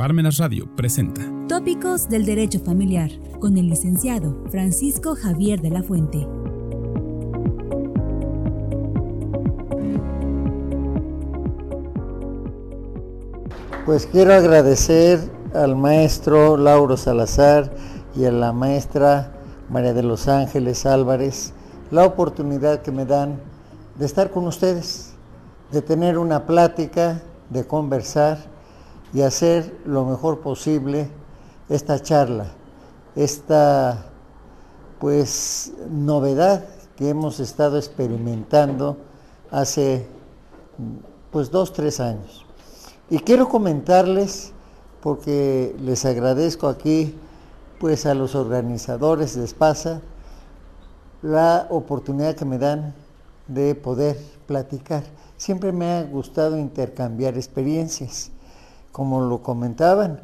Parmenas Radio presenta Tópicos del Derecho Familiar con el licenciado Francisco Javier de la Fuente. Pues quiero agradecer al maestro Lauro Salazar y a la maestra María de los Ángeles Álvarez la oportunidad que me dan de estar con ustedes, de tener una plática, de conversar y hacer lo mejor posible esta charla, esta pues novedad que hemos estado experimentando hace pues dos, tres años. Y quiero comentarles, porque les agradezco aquí pues a los organizadores de Espasa la oportunidad que me dan de poder platicar. Siempre me ha gustado intercambiar experiencias como lo comentaban,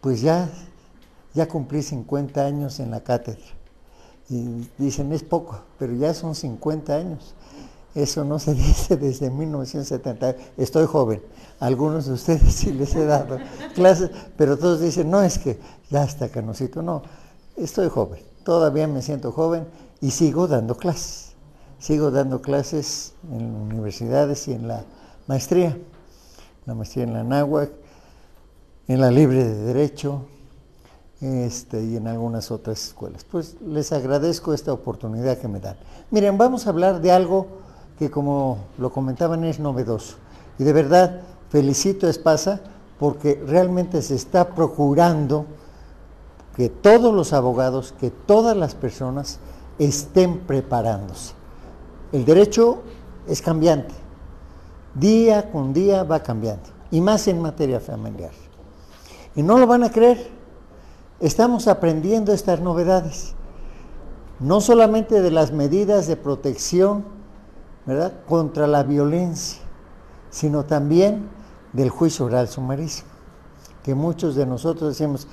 pues ya, ya cumplí 50 años en la cátedra. Y dicen, es poco, pero ya son 50 años. Eso no se dice desde 1970. Estoy joven. Algunos de ustedes sí les he dado clases, pero todos dicen, no es que ya está canosito. No, estoy joven. Todavía me siento joven y sigo dando clases. Sigo dando clases en universidades y en la maestría la maestría en la náhuatl, en la libre de derecho este, y en algunas otras escuelas. Pues les agradezco esta oportunidad que me dan. Miren, vamos a hablar de algo que como lo comentaban es novedoso. Y de verdad felicito a Espasa porque realmente se está procurando que todos los abogados, que todas las personas estén preparándose. El derecho es cambiante Día con día va cambiando, y más en materia familiar. Y no lo van a creer, estamos aprendiendo estas novedades, no solamente de las medidas de protección contra la violencia, sino también del juicio oral sumarísimo, que muchos de nosotros decimos,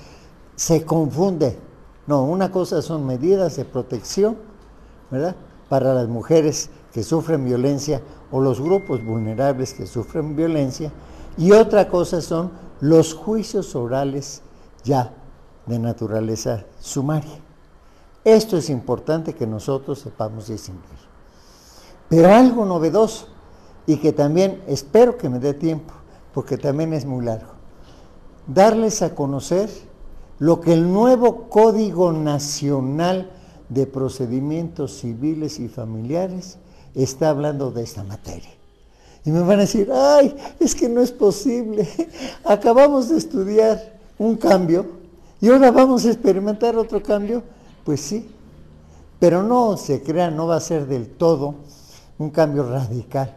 se confunde. No, una cosa son medidas de protección, ¿verdad? Para las mujeres que sufren violencia o los grupos vulnerables que sufren violencia, y otra cosa son los juicios orales ya de naturaleza sumaria. Esto es importante que nosotros sepamos distinguir. Pero algo novedoso y que también espero que me dé tiempo, porque también es muy largo, darles a conocer lo que el nuevo Código Nacional de Procedimientos Civiles y Familiares está hablando de esta materia. Y me van a decir, ay, es que no es posible. Acabamos de estudiar un cambio y ahora vamos a experimentar otro cambio. Pues sí, pero no se crea, no va a ser del todo un cambio radical.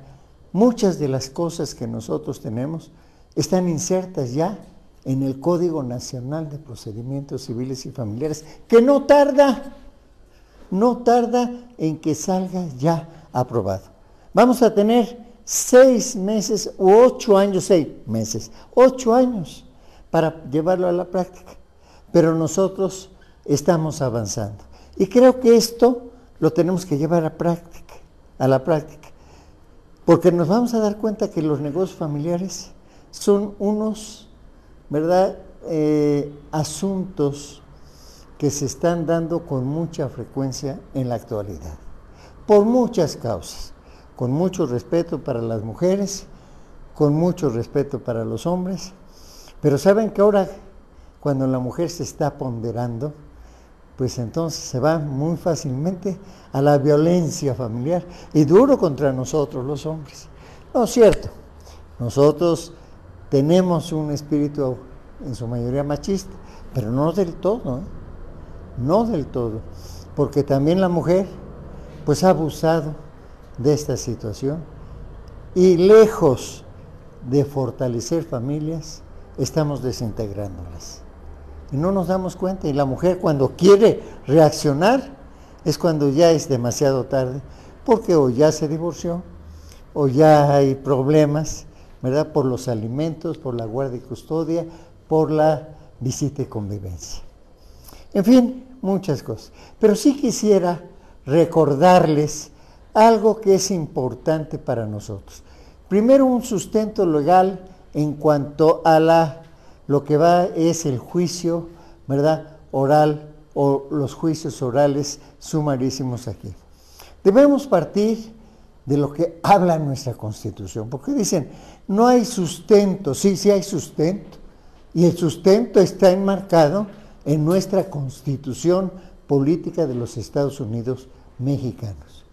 Muchas de las cosas que nosotros tenemos están insertas ya en el Código Nacional de Procedimientos Civiles y Familiares, que no tarda, no tarda en que salga ya aprobado. Vamos a tener seis meses u ocho años, seis meses, ocho años para llevarlo a la práctica. Pero nosotros estamos avanzando. Y creo que esto lo tenemos que llevar a práctica, a la práctica. Porque nos vamos a dar cuenta que los negocios familiares son unos, ¿verdad?, eh, asuntos que se están dando con mucha frecuencia en la actualidad por muchas causas, con mucho respeto para las mujeres, con mucho respeto para los hombres, pero saben que ahora cuando la mujer se está ponderando, pues entonces se va muy fácilmente a la violencia familiar y duro contra nosotros los hombres. No es cierto, nosotros tenemos un espíritu en su mayoría machista, pero no del todo, ¿eh? no del todo, porque también la mujer pues ha abusado de esta situación y lejos de fortalecer familias, estamos desintegrándolas. Y no nos damos cuenta. Y la mujer cuando quiere reaccionar es cuando ya es demasiado tarde, porque o ya se divorció, o ya hay problemas, ¿verdad? Por los alimentos, por la guardia y custodia, por la visita y convivencia. En fin, muchas cosas. Pero sí quisiera recordarles algo que es importante para nosotros. Primero, un sustento legal en cuanto a la lo que va es el juicio, ¿verdad? Oral o los juicios orales sumarísimos aquí. Debemos partir de lo que habla nuestra Constitución, porque dicen, no hay sustento, sí, sí hay sustento, y el sustento está enmarcado en nuestra Constitución política de los Estados Unidos mexicanos.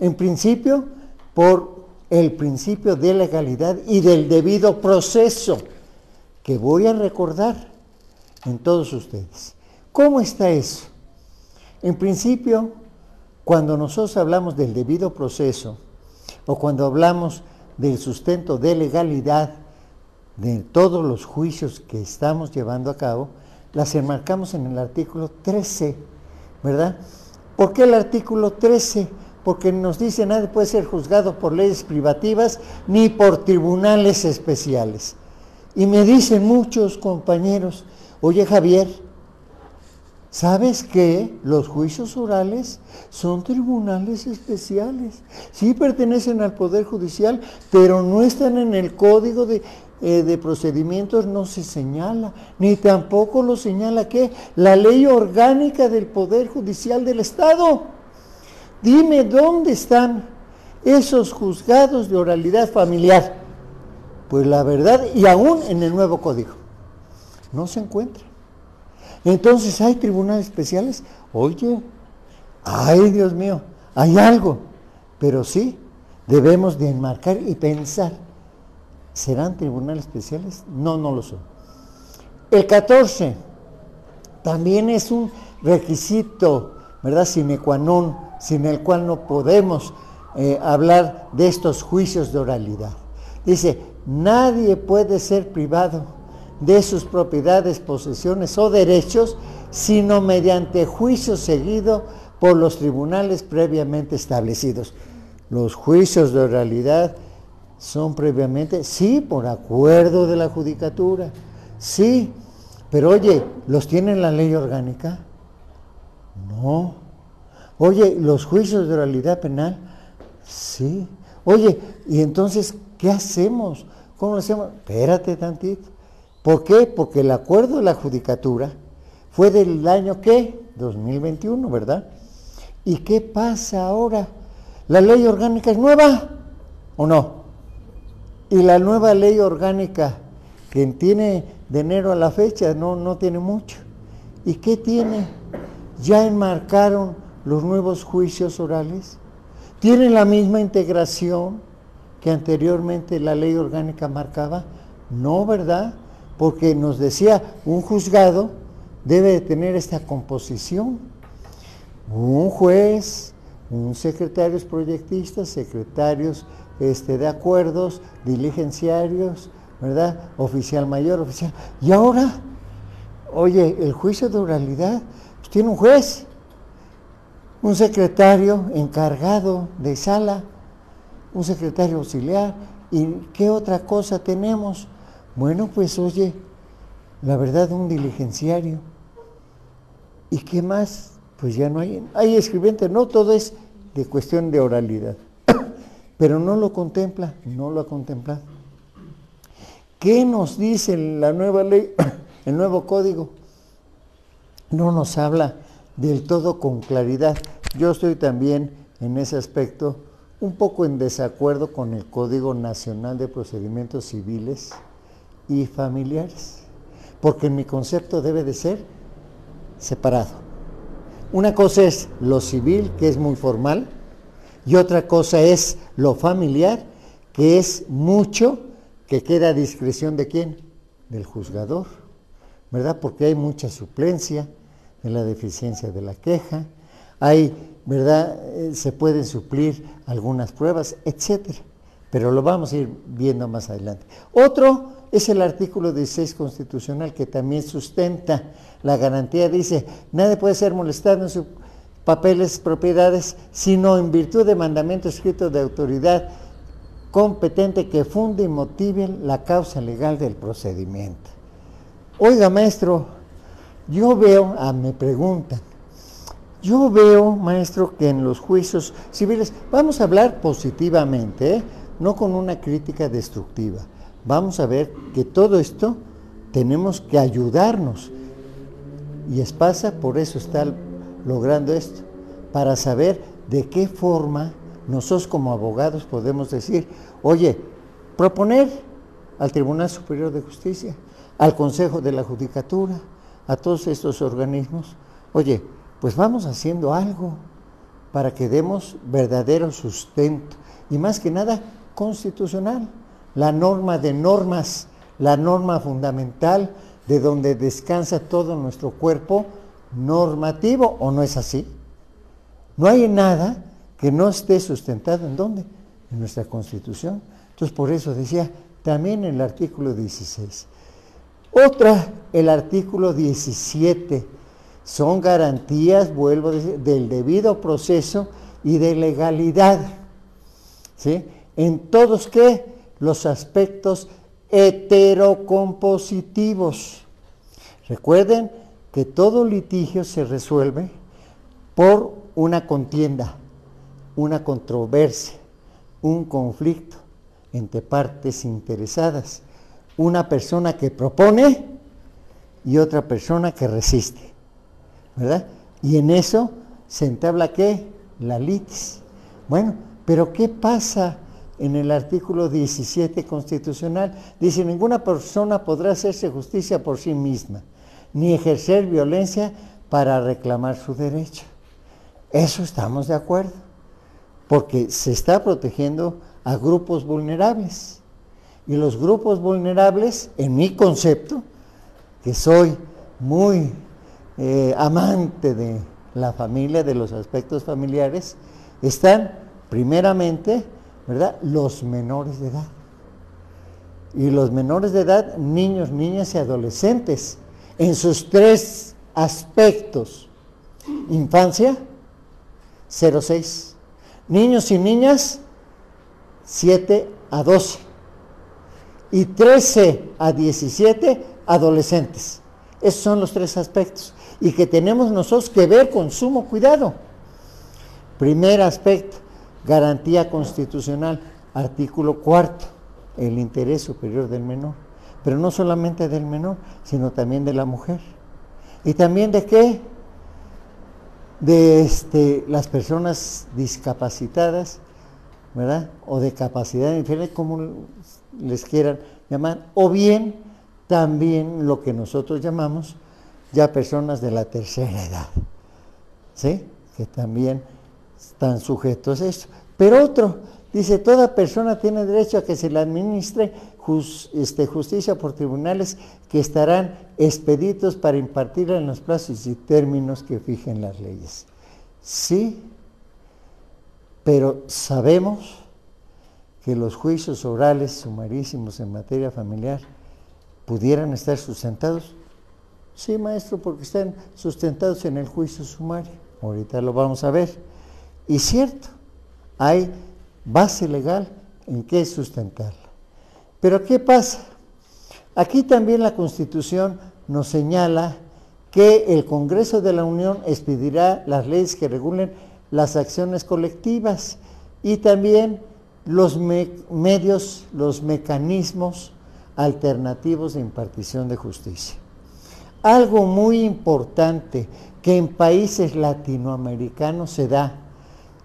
En principio, por el principio de legalidad y del debido proceso, que voy a recordar en todos ustedes. ¿Cómo está eso? En principio, cuando nosotros hablamos del debido proceso o cuando hablamos del sustento de legalidad de todos los juicios que estamos llevando a cabo, las enmarcamos en el artículo 13, ¿verdad? ¿Por qué el artículo 13? Porque nos dice nadie puede ser juzgado por leyes privativas ni por tribunales especiales. Y me dicen muchos compañeros, oye Javier, ¿Sabes que los juicios orales son tribunales especiales? Sí pertenecen al Poder Judicial, pero no están en el Código de, eh, de Procedimientos, no se señala, ni tampoco lo señala que la ley orgánica del Poder Judicial del Estado. Dime dónde están esos juzgados de oralidad familiar. Pues la verdad, y aún en el nuevo código, no se encuentra. Entonces, ¿hay tribunales especiales? Oye, ay Dios mío, hay algo. Pero sí, debemos de enmarcar y pensar, ¿serán tribunales especiales? No, no lo son. El 14 también es un requisito, ¿verdad? Sine qua non, sin el cual no podemos eh, hablar de estos juicios de oralidad. Dice, nadie puede ser privado de sus propiedades, posesiones o derechos, sino mediante juicio seguido por los tribunales previamente establecidos. Los juicios de oralidad son previamente, sí, por acuerdo de la judicatura, sí, pero oye, ¿los tiene la ley orgánica? No. Oye, ¿los juicios de oralidad penal? Sí. Oye, ¿y entonces qué hacemos? ¿Cómo lo hacemos? Espérate tantito. ¿Por qué? Porque el acuerdo de la judicatura fue del año ¿qué? 2021, ¿verdad? ¿Y qué pasa ahora? ¿La ley orgánica es nueva o no? Y la nueva ley orgánica que tiene de enero a la fecha no, no tiene mucho. ¿Y qué tiene? Ya enmarcaron los nuevos juicios orales. ¿Tienen la misma integración que anteriormente la ley orgánica marcaba? No, ¿verdad? porque nos decía, un juzgado debe de tener esta composición. Un juez, un secretarios proyectistas, secretarios este, de acuerdos, diligenciarios, ¿verdad? Oficial mayor, oficial. Y ahora, oye, el juicio de oralidad pues, tiene un juez, un secretario encargado de sala, un secretario auxiliar. ¿Y qué otra cosa tenemos? Bueno, pues oye, la verdad, un diligenciario. ¿Y qué más? Pues ya no hay. Hay escribiente, no todo es de cuestión de oralidad. Pero no lo contempla, no lo ha contemplado. ¿Qué nos dice la nueva ley, el nuevo código? No nos habla del todo con claridad. Yo estoy también en ese aspecto un poco en desacuerdo con el Código Nacional de Procedimientos Civiles y familiares, porque mi concepto debe de ser separado. Una cosa es lo civil, que es muy formal, y otra cosa es lo familiar, que es mucho, que queda a discreción de quién? Del juzgador, ¿verdad? Porque hay mucha suplencia de la deficiencia de la queja, hay, ¿verdad? Eh, se pueden suplir algunas pruebas, etcétera. Pero lo vamos a ir viendo más adelante. Otro es el artículo 16 constitucional que también sustenta la garantía. Dice, nadie puede ser molestado en sus papeles, propiedades, sino en virtud de mandamiento escrito de autoridad competente que funde y motive la causa legal del procedimiento. Oiga, maestro, yo veo, ah, me preguntan, yo veo, maestro, que en los juicios civiles, vamos a hablar positivamente, ¿eh? no con una crítica destructiva vamos a ver que todo esto tenemos que ayudarnos. Y Espasa por eso está logrando esto, para saber de qué forma nosotros como abogados podemos decir, oye, proponer al Tribunal Superior de Justicia, al Consejo de la Judicatura, a todos estos organismos, oye, pues vamos haciendo algo para que demos verdadero sustento y más que nada constitucional, la norma de normas, la norma fundamental de donde descansa todo nuestro cuerpo normativo, ¿o no es así? No hay nada que no esté sustentado en dónde? En nuestra Constitución. Entonces, por eso decía, también el artículo 16. Otra, el artículo 17, son garantías, vuelvo a decir, del debido proceso y de legalidad. ¿Sí? En todos qué? Los aspectos heterocompositivos. Recuerden que todo litigio se resuelve por una contienda, una controversia, un conflicto entre partes interesadas, una persona que propone y otra persona que resiste, ¿verdad? Y en eso se entabla qué? La litis. Bueno, pero ¿qué pasa en el artículo 17 constitucional? Dice, ninguna persona podrá hacerse justicia por sí misma, ni ejercer violencia para reclamar su derecho. Eso estamos de acuerdo, porque se está protegiendo a grupos vulnerables. Y los grupos vulnerables, en mi concepto, que soy muy eh, amante de la familia, de los aspectos familiares, están primeramente, ¿verdad?, los menores de edad. Y los menores de edad, niños, niñas y adolescentes, en sus tres aspectos. Infancia, 0,6. Niños y niñas, 7 a 12. Y 13 a 17, adolescentes. Esos son los tres aspectos. Y que tenemos nosotros que ver con sumo cuidado. Primer aspecto, garantía constitucional, artículo cuarto, el interés superior del menor. Pero no solamente del menor, sino también de la mujer. ¿Y también de qué? de este, las personas discapacitadas, ¿verdad? O de capacidad diferente, como les quieran llamar, o bien también lo que nosotros llamamos ya personas de la tercera edad, ¿sí? Que también están sujetos a eso. Pero otro, dice, toda persona tiene derecho a que se le administre este, justicia por tribunales que estarán expeditos para impartirla en los plazos y términos que fijen las leyes. Sí, pero sabemos que los juicios orales sumarísimos en materia familiar pudieran estar sustentados. Sí, maestro, porque están sustentados en el juicio sumario. Ahorita lo vamos a ver. Y cierto, hay base legal en qué sustentarla. Pero ¿qué pasa? Aquí también la Constitución nos señala que el Congreso de la Unión expedirá las leyes que regulen las acciones colectivas y también los medios, los mecanismos alternativos de impartición de justicia. Algo muy importante que en países latinoamericanos se da,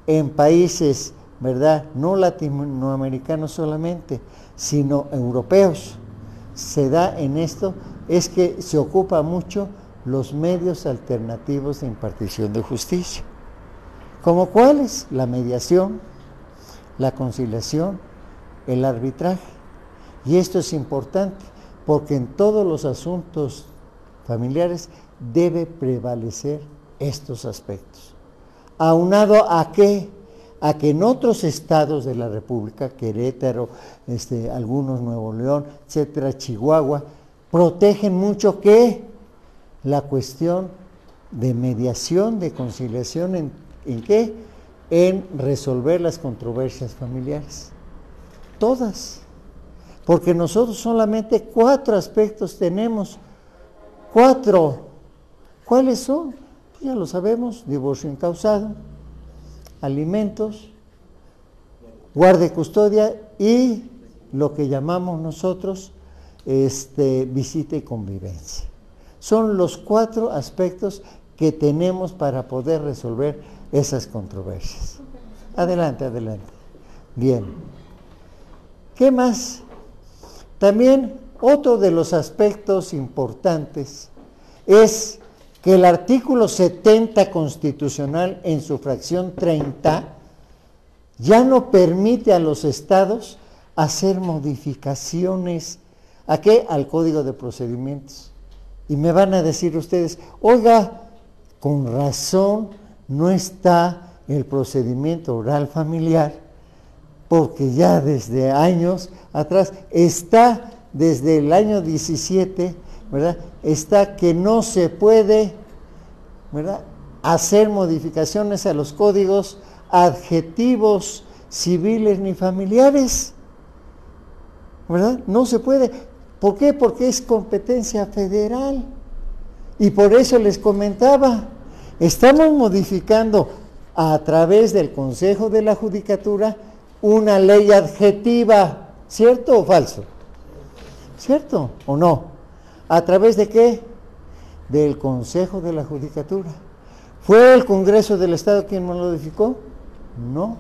en países, ¿verdad? No latinoamericanos solamente, sino europeos. Se da en esto es que se ocupa mucho los medios alternativos de impartición de justicia. ¿Como cuáles? La mediación, la conciliación, el arbitraje. Y esto es importante porque en todos los asuntos familiares debe prevalecer estos aspectos. Aunado a qué? A que en otros estados de la República, Querétaro, este, algunos Nuevo León, etcétera, Chihuahua, protegen mucho que la cuestión de mediación, de conciliación, ¿en, ¿en qué? En resolver las controversias familiares. Todas. Porque nosotros solamente cuatro aspectos tenemos. Cuatro. ¿Cuáles son? Ya lo sabemos, divorcio incausado, alimentos, guardia y custodia y lo que llamamos nosotros este, visita y convivencia. Son los cuatro aspectos que tenemos para poder resolver esas controversias. Adelante, adelante. Bien. ¿Qué más? También otro de los aspectos importantes es que el artículo 70 constitucional en su fracción 30 ya no permite a los estados hacer modificaciones ¿a qué? Al código de procedimientos. Y me van a decir ustedes, oiga, con razón no está el procedimiento oral familiar, porque ya desde años atrás está desde el año 17, ¿verdad? Está que no se puede. Hacer modificaciones a los códigos adjetivos civiles ni familiares, ¿verdad? No se puede. ¿Por qué? Porque es competencia federal. Y por eso les comentaba, estamos modificando a través del Consejo de la Judicatura una ley adjetiva, ¿cierto o falso? ¿Cierto o no? ¿A través de qué? Del Consejo de la Judicatura. ¿Fue el Congreso del Estado quien modificó? No.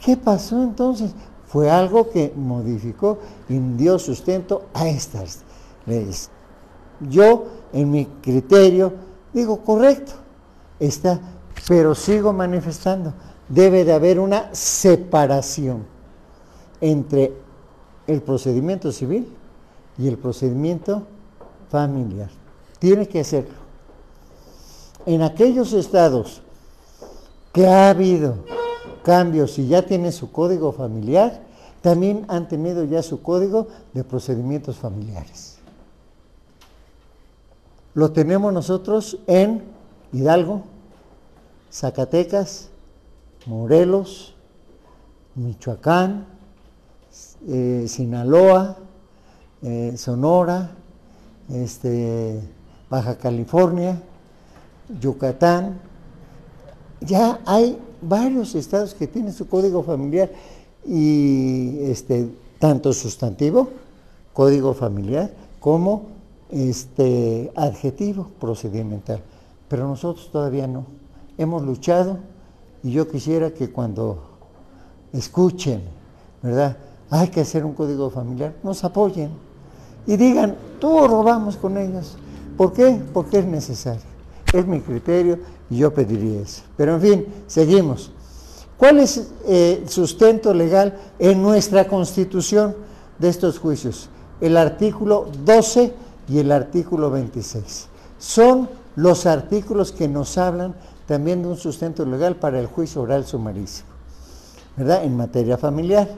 ¿Qué pasó entonces? Fue algo que modificó y dio sustento a estas leyes. Yo, en mi criterio, digo, correcto, está, pero sigo manifestando, debe de haber una separación entre el procedimiento civil y el procedimiento familiar. Tiene que hacerlo. En aquellos estados que ha habido cambios y ya tienen su código familiar, también han tenido ya su código de procedimientos familiares. Lo tenemos nosotros en Hidalgo, Zacatecas, Morelos, Michoacán, eh, Sinaloa, eh, Sonora, este, Baja California, Yucatán. Ya hay varios estados que tienen su código familiar y este, tanto sustantivo, código familiar, como este, adjetivo procedimental. Pero nosotros todavía no. Hemos luchado y yo quisiera que cuando escuchen, ¿verdad? Hay que hacer un código familiar, nos apoyen y digan, todos robamos con ellos. ¿Por qué? Porque es necesario. Es mi criterio y yo pediría eso. Pero en fin, seguimos. ¿Cuál es el eh, sustento legal en nuestra constitución de estos juicios? El artículo 12 y el artículo 26. Son los artículos que nos hablan también de un sustento legal para el juicio oral sumarísimo, ¿verdad? En materia familiar.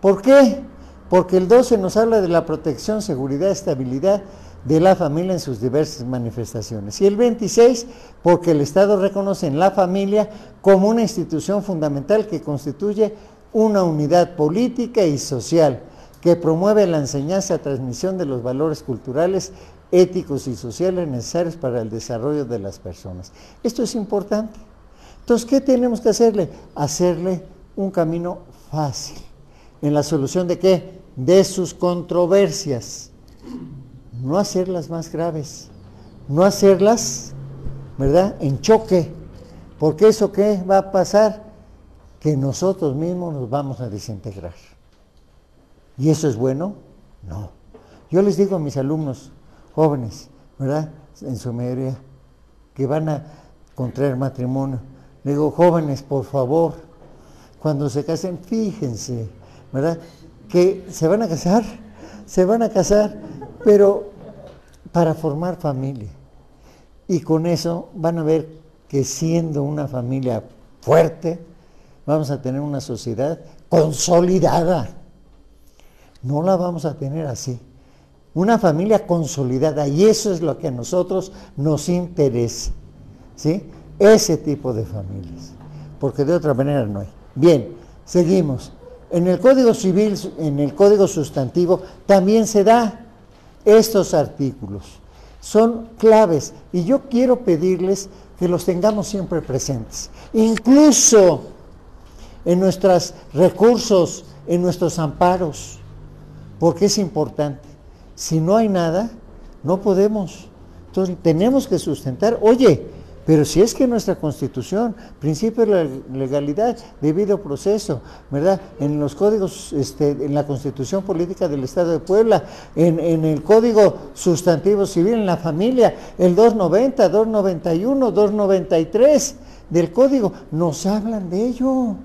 ¿Por qué? Porque el 12 nos habla de la protección, seguridad, estabilidad de la familia en sus diversas manifestaciones. Y el 26, porque el Estado reconoce en la familia como una institución fundamental que constituye una unidad política y social que promueve la enseñanza y transmisión de los valores culturales, éticos y sociales necesarios para el desarrollo de las personas. Esto es importante. Entonces, ¿qué tenemos que hacerle? Hacerle un camino fácil en la solución de qué? De sus controversias no hacerlas más graves, no hacerlas, ¿verdad?, en choque, porque eso qué va a pasar? Que nosotros mismos nos vamos a desintegrar. ¿Y eso es bueno? No. Yo les digo a mis alumnos jóvenes, ¿verdad?, en su mayoría, que van a contraer matrimonio, le digo, jóvenes, por favor, cuando se casen, fíjense, ¿verdad?, que se van a casar, se van a casar pero para formar familia. Y con eso van a ver que siendo una familia fuerte, vamos a tener una sociedad consolidada. No la vamos a tener así. Una familia consolidada. Y eso es lo que a nosotros nos interesa. ¿Sí? Ese tipo de familias. Porque de otra manera no hay. Bien, seguimos. En el Código Civil, en el Código Sustantivo, también se da estos artículos. Son claves y yo quiero pedirles que los tengamos siempre presentes. Incluso en nuestros recursos, en nuestros amparos. porque es importante. Si no hay nada, no podemos. Entonces tenemos que sustentar, oye, pero si es que nuestra constitución, principio de legalidad, debido proceso, ¿verdad? En los códigos, este, en la constitución política del Estado de Puebla, en, en, el código sustantivo civil, en la familia, el 290, 291, 293 del código, nos hablan de ello.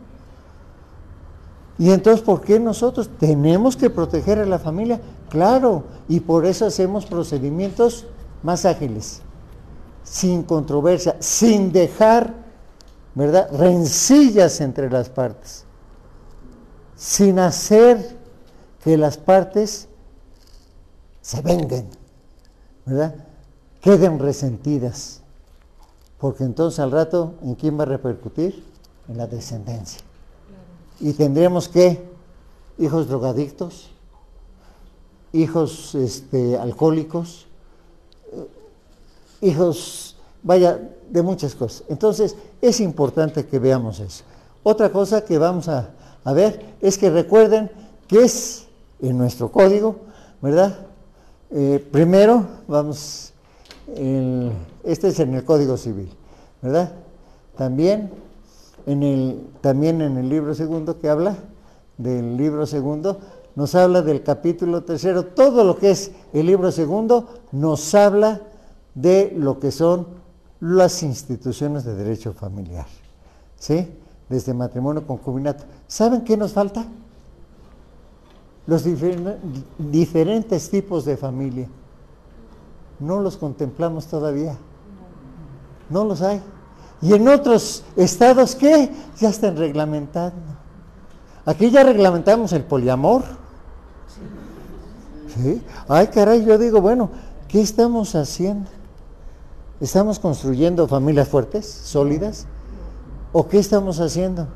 Y entonces, ¿por qué nosotros tenemos que proteger a la familia? Claro, y por eso hacemos procedimientos más ágiles sin controversia, sin dejar, ¿verdad?, rencillas entre las partes, sin hacer que las partes se vengan, ¿verdad?, queden resentidas, porque entonces al rato, ¿en quién va a repercutir? En la descendencia. Y tendríamos que, hijos drogadictos, hijos este, alcohólicos, hijos, vaya, de muchas cosas. Entonces, es importante que veamos eso. Otra cosa que vamos a, ver es que recuerden que es en nuestro código, ¿verdad? Eh, primero, vamos, este es en el Código Civil, ¿verdad? También en el, también en el libro segundo que habla del libro segundo, nos habla del capítulo tercero, todo lo que es el libro segundo nos habla de lo que son las instituciones de derecho familiar. ¿Sí? Desde matrimonio, concubinato. ¿Saben qué nos falta? Los diferentes tipos de familia. No los contemplamos todavía. No los hay. Y en otros estados, ¿qué? Ya están reglamentando. Aquí ya reglamentamos el poliamor. ¿Sí? Ay, caray, yo digo, bueno, ¿qué estamos haciendo? ¿Estamos construyendo familias fuertes, sólidas? ¿O qué estamos haciendo?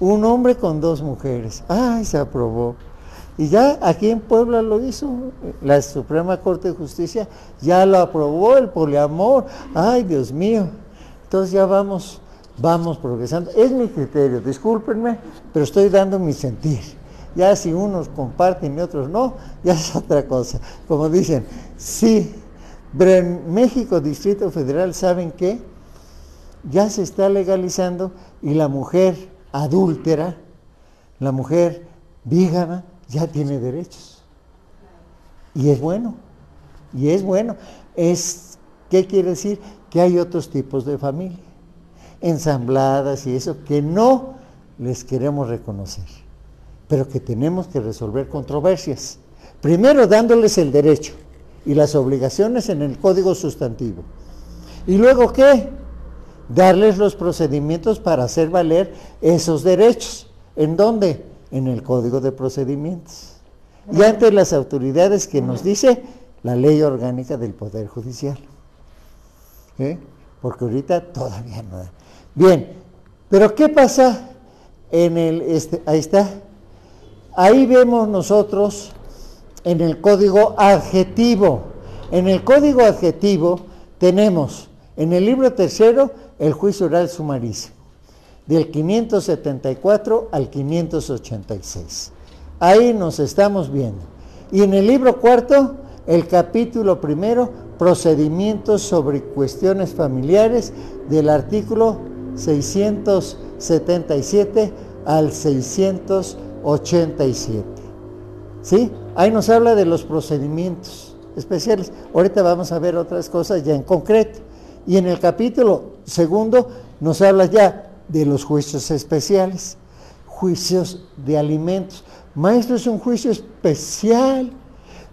Un hombre con dos mujeres. ¡Ay, se aprobó! Y ya aquí en Puebla lo hizo, la Suprema Corte de Justicia ya lo aprobó el poliamor. ¡Ay, Dios mío! Entonces ya vamos, vamos progresando. Es mi criterio, discúlpenme, pero estoy dando mi sentir. Ya si unos comparten y otros no, ya es otra cosa. Como dicen, sí, pero en México, Distrito Federal, ¿saben qué? Ya se está legalizando y la mujer adúltera, la mujer vígama, ya tiene derechos. Y es bueno, y es bueno. Es, ¿Qué quiere decir? Que hay otros tipos de familia, ensambladas y eso, que no les queremos reconocer, pero que tenemos que resolver controversias. Primero dándoles el derecho y las obligaciones en el código sustantivo. ¿Y luego qué? Darles los procedimientos para hacer valer esos derechos. ¿En dónde? En el código de procedimientos. Y ante las autoridades que nos dice la ley orgánica del Poder Judicial. ¿Eh? Porque ahorita todavía no. Bien, pero ¿qué pasa en el, este, ahí está, ahí vemos nosotros en el código adjetivo. En el código adjetivo tenemos en el libro tercero el juicio oral sumarísimo, del 574 al 586. Ahí nos estamos viendo. Y en el libro cuarto, el capítulo primero, procedimientos sobre cuestiones familiares, del artículo 677 al 687. ¿Sí? Ahí nos habla de los procedimientos especiales. Ahorita vamos a ver otras cosas ya en concreto. Y en el capítulo segundo nos habla ya de los juicios especiales, juicios de alimentos. Maestro, es un juicio especial.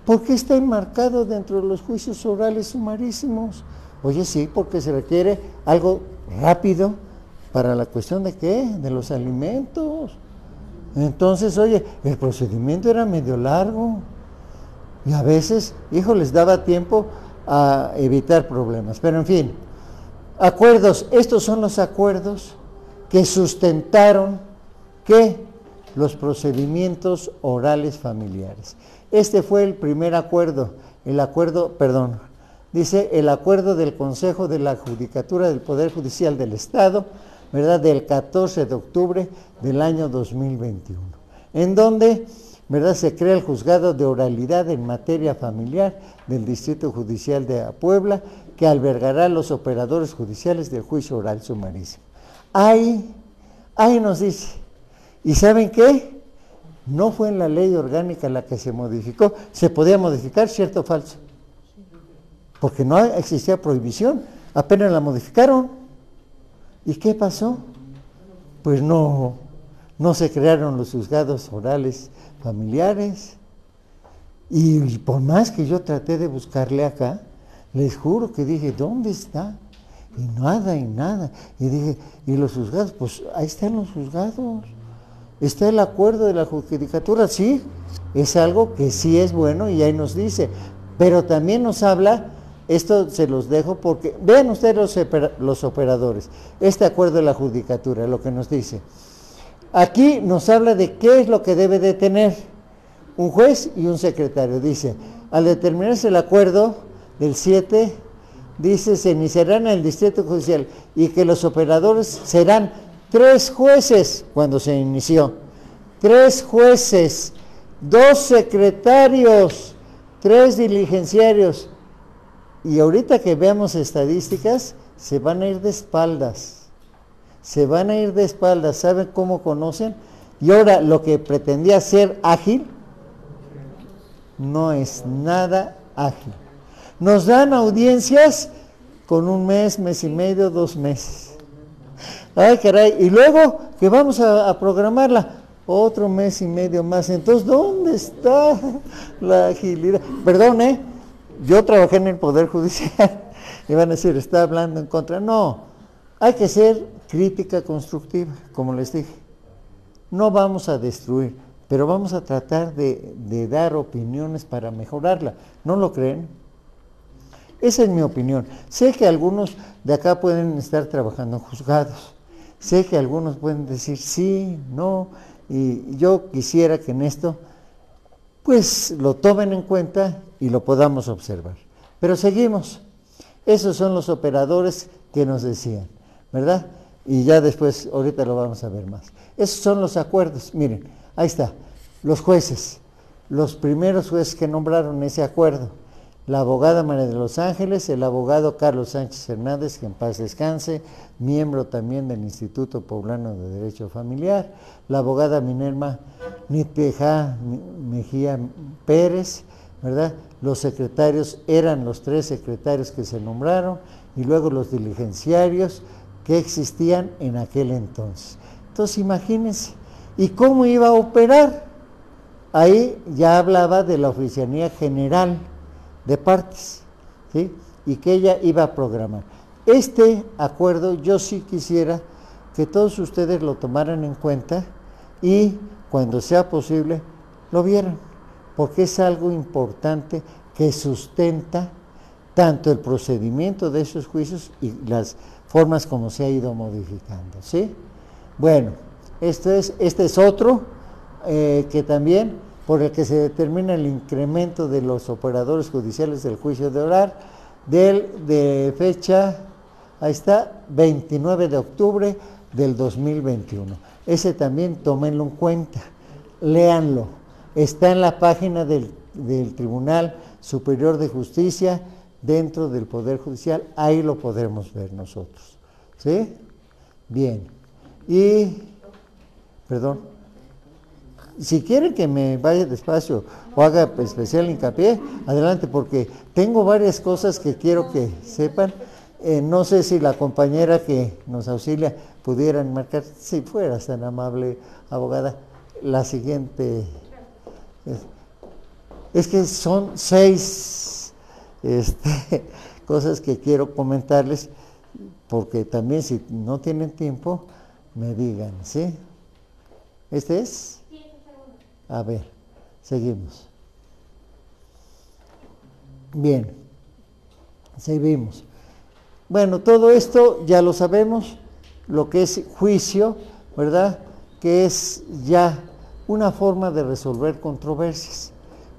¿Por qué está enmarcado dentro de los juicios orales sumarísimos? Oye, sí, porque se requiere algo rápido para la cuestión de qué? De los alimentos. Entonces, oye, el procedimiento era medio largo y a veces, hijo, les daba tiempo a evitar problemas. Pero en fin, acuerdos, estos son los acuerdos que sustentaron que los procedimientos orales familiares. Este fue el primer acuerdo, el acuerdo, perdón, dice el acuerdo del Consejo de la Judicatura del Poder Judicial del Estado ¿verdad? Del 14 de octubre del año 2021, en donde ¿verdad? Se crea el juzgado de oralidad en materia familiar del Distrito Judicial de Puebla, que albergará los operadores judiciales del juicio oral sumarísimo. Ahí, ahí nos dice. ¿Y saben qué? No fue en la ley orgánica la que se modificó. Se podía modificar, cierto o falso. Porque no existía prohibición. Apenas la modificaron. ¿Y qué pasó? Pues no, no se crearon los juzgados orales familiares. Y por más que yo traté de buscarle acá, les juro que dije, ¿dónde está? Y nada, y nada. Y dije, ¿y los juzgados? Pues ahí están los juzgados. Está el acuerdo de la judicatura, sí, es algo que sí es bueno y ahí nos dice. Pero también nos habla, esto se los dejo porque, vean ustedes los, operadores, este acuerdo de la judicatura, lo que nos dice. Aquí nos habla de qué es lo que debe de tener un juez y un secretario. Dice, al determinarse el acuerdo del 7, dice, se iniciarán en el distrito judicial y que los operadores serán tres jueces cuando se inició, tres jueces, dos secretarios, tres diligenciarios. Y ahorita que veamos estadísticas, se van a ir de espaldas se van a ir de espaldas, ¿saben cómo conocen? Y ahora lo que pretendía ser ágil, no es nada ágil. Nos dan audiencias con un mes, mes y medio, dos meses. Ay, caray, y luego que vamos a, programarla, otro mes y medio más. Entonces, ¿dónde está la agilidad? Perdón, ¿eh? Yo trabajé en el Poder Judicial y van a decir, está hablando en contra. No, hay que ser crítica constructiva, como les dije. No vamos a destruir, pero vamos a tratar de, dar opiniones para mejorarla. ¿No lo creen? Esa es mi opinión. Sé que algunos de acá pueden estar trabajando en juzgados. Sé que algunos pueden decir sí, no, y yo quisiera que en esto, pues lo tomen en cuenta y lo podamos observar. Pero seguimos. Esos son los operadores que nos decían, ¿verdad? y ya después, ahorita lo vamos a ver más. Esos son los acuerdos. Miren, ahí está, los jueces, los primeros jueces que nombraron ese acuerdo. La abogada María de los Ángeles, el abogado Carlos Sánchez Hernández, que en paz descanse, miembro también del Instituto Poblano de Derecho Familiar, la abogada Minerva Nitpeja Mejía Pérez, ¿verdad? Los secretarios eran los tres secretarios que se nombraron y luego los diligenciarios, que existían en aquel entonces. Entonces imagínense, ¿y cómo iba a operar? Ahí ya hablaba de la oficialía general de partes, ¿sí? y que ella iba a programar. Este acuerdo yo sí quisiera que todos ustedes lo tomaran en cuenta y cuando sea posible lo vieran, porque es algo importante que sustenta tanto el procedimiento de esos juicios y las formas como se ha ido modificando. ¿sí? Bueno, esto es, este es otro eh, que también por el que se determina el incremento de los operadores judiciales del juicio de orar del, de fecha, ahí está, 29 de octubre del 2021. Ese también tómenlo en cuenta, léanlo. Está en la página del, del Tribunal Superior de Justicia dentro del Poder Judicial, ahí lo podremos ver nosotros. ¿Sí? Bien. Y, perdón, si quieren que me vaya despacio o haga especial hincapié, adelante, porque tengo varias cosas que quiero que sepan. Eh, no sé si la compañera que nos auxilia pudiera marcar, si fuera tan amable, abogada, la siguiente. es que son seis este, cosas que quiero comentarles, porque también si no tienen tiempo, me digan, ¿sí? ¿Este es? A ver, seguimos. Bien, seguimos. Bueno, todo esto ya lo sabemos, lo que es juicio, ¿verdad? Que es ya una forma de resolver controversias,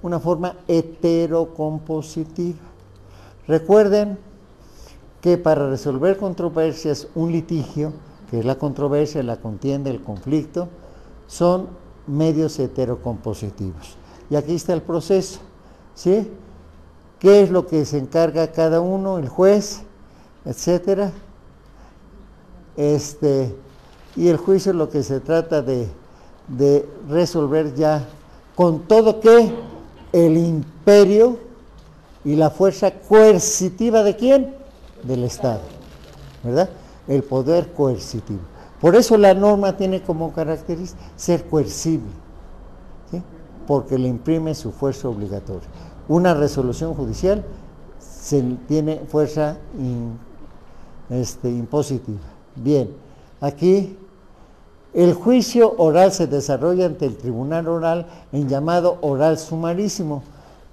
una forma heterocompositiva. Recuerden que para resolver controversias, un litigio, que es la controversia, la contienda, el conflicto, son medios heterocompositivos. Y aquí está el proceso, ¿sí? ¿Qué es lo que se encarga cada uno, el juez, etcétera? Este, y el juicio lo que se trata de, de resolver ya con todo que el imperio y la fuerza coercitiva de quién? Del Estado, ¿verdad? El poder coercitivo. Por eso la norma tiene como característica ser coercible, porque le imprime su fuerza obligatoria. Una resolución judicial tiene fuerza este, impositiva. Bien, aquí el juicio oral se desarrolla ante el tribunal oral en llamado oral sumarísimo,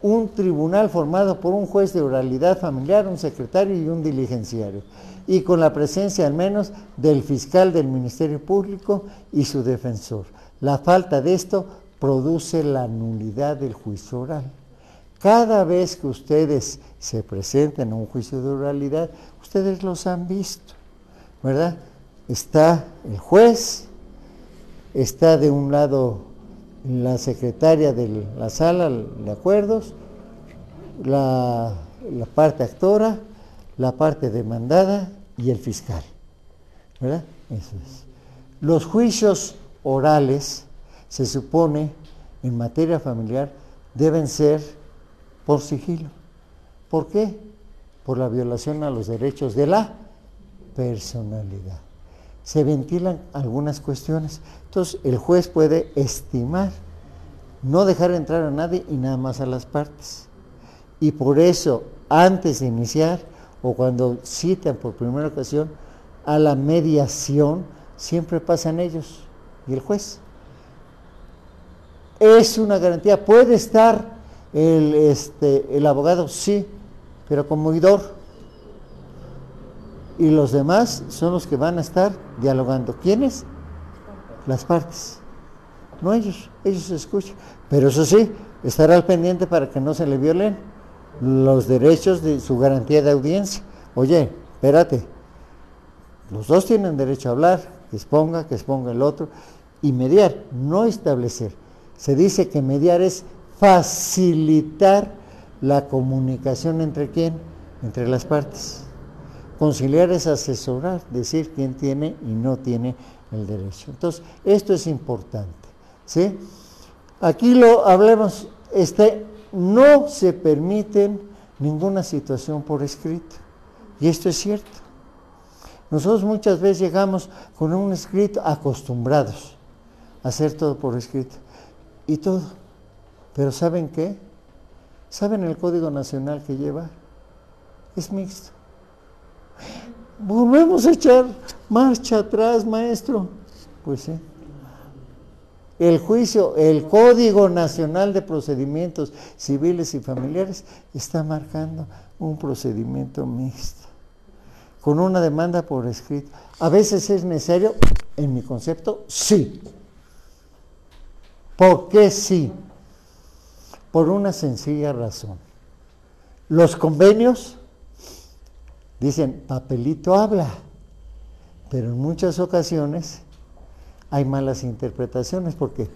un tribunal formado por un juez de oralidad familiar, un secretario y un diligenciario, y con la presencia al menos del fiscal del Ministerio Público y su defensor. La falta de esto produce la nulidad del juicio oral. Cada vez que ustedes se presenten a un juicio de oralidad, ustedes los han visto, ¿verdad? Está el juez, está de un lado la secretaria de la sala de acuerdos, la, parte actora, la parte demandada y el fiscal. ¿Verdad? Eso es. Los juicios orales, se supone, en materia familiar, deben ser por sigilo. ¿Por qué? Por la violación a los derechos de la personalidad se ventilan algunas cuestiones. Entonces el juez puede estimar, no dejar entrar a nadie y nada más a las partes. Y por eso, antes de iniciar o cuando citan por primera ocasión a la mediación, siempre pasan ellos y el juez. Es una garantía. ¿Puede estar el, este, el abogado? Sí, pero como oidor y los demás son los que van a estar dialogando. ¿Quiénes? Las partes. No ellos, ellos escuchan. Pero eso sí, estará al pendiente para que no se le violen los derechos de su garantía de audiencia. Oye, espérate, los dos tienen derecho a hablar, que exponga, que exponga el otro, y mediar, no establecer. Se dice que mediar es facilitar la comunicación entre quién, entre las partes. Conciliar es asesorar, decir quién tiene y no tiene el derecho. Entonces, esto es importante. ¿sí? Aquí lo hablemos, este, no se permiten ninguna situación por escrito. Y esto es cierto. Nosotros muchas veces llegamos con un escrito acostumbrados a hacer todo por escrito. Y todo. Pero ¿saben qué? ¿Saben el Código Nacional que lleva? Es mixto. Volvemos a echar marcha atrás, maestro. Pues sí. El juicio, el Código Nacional de Procedimientos Civiles y Familiares está marcando un procedimiento mixto, con una demanda por escrito. A veces es necesario, en mi concepto, sí. ¿Por qué sí? Por una sencilla razón. Los convenios Dicen, papelito habla, pero en muchas ocasiones hay malas interpretaciones porque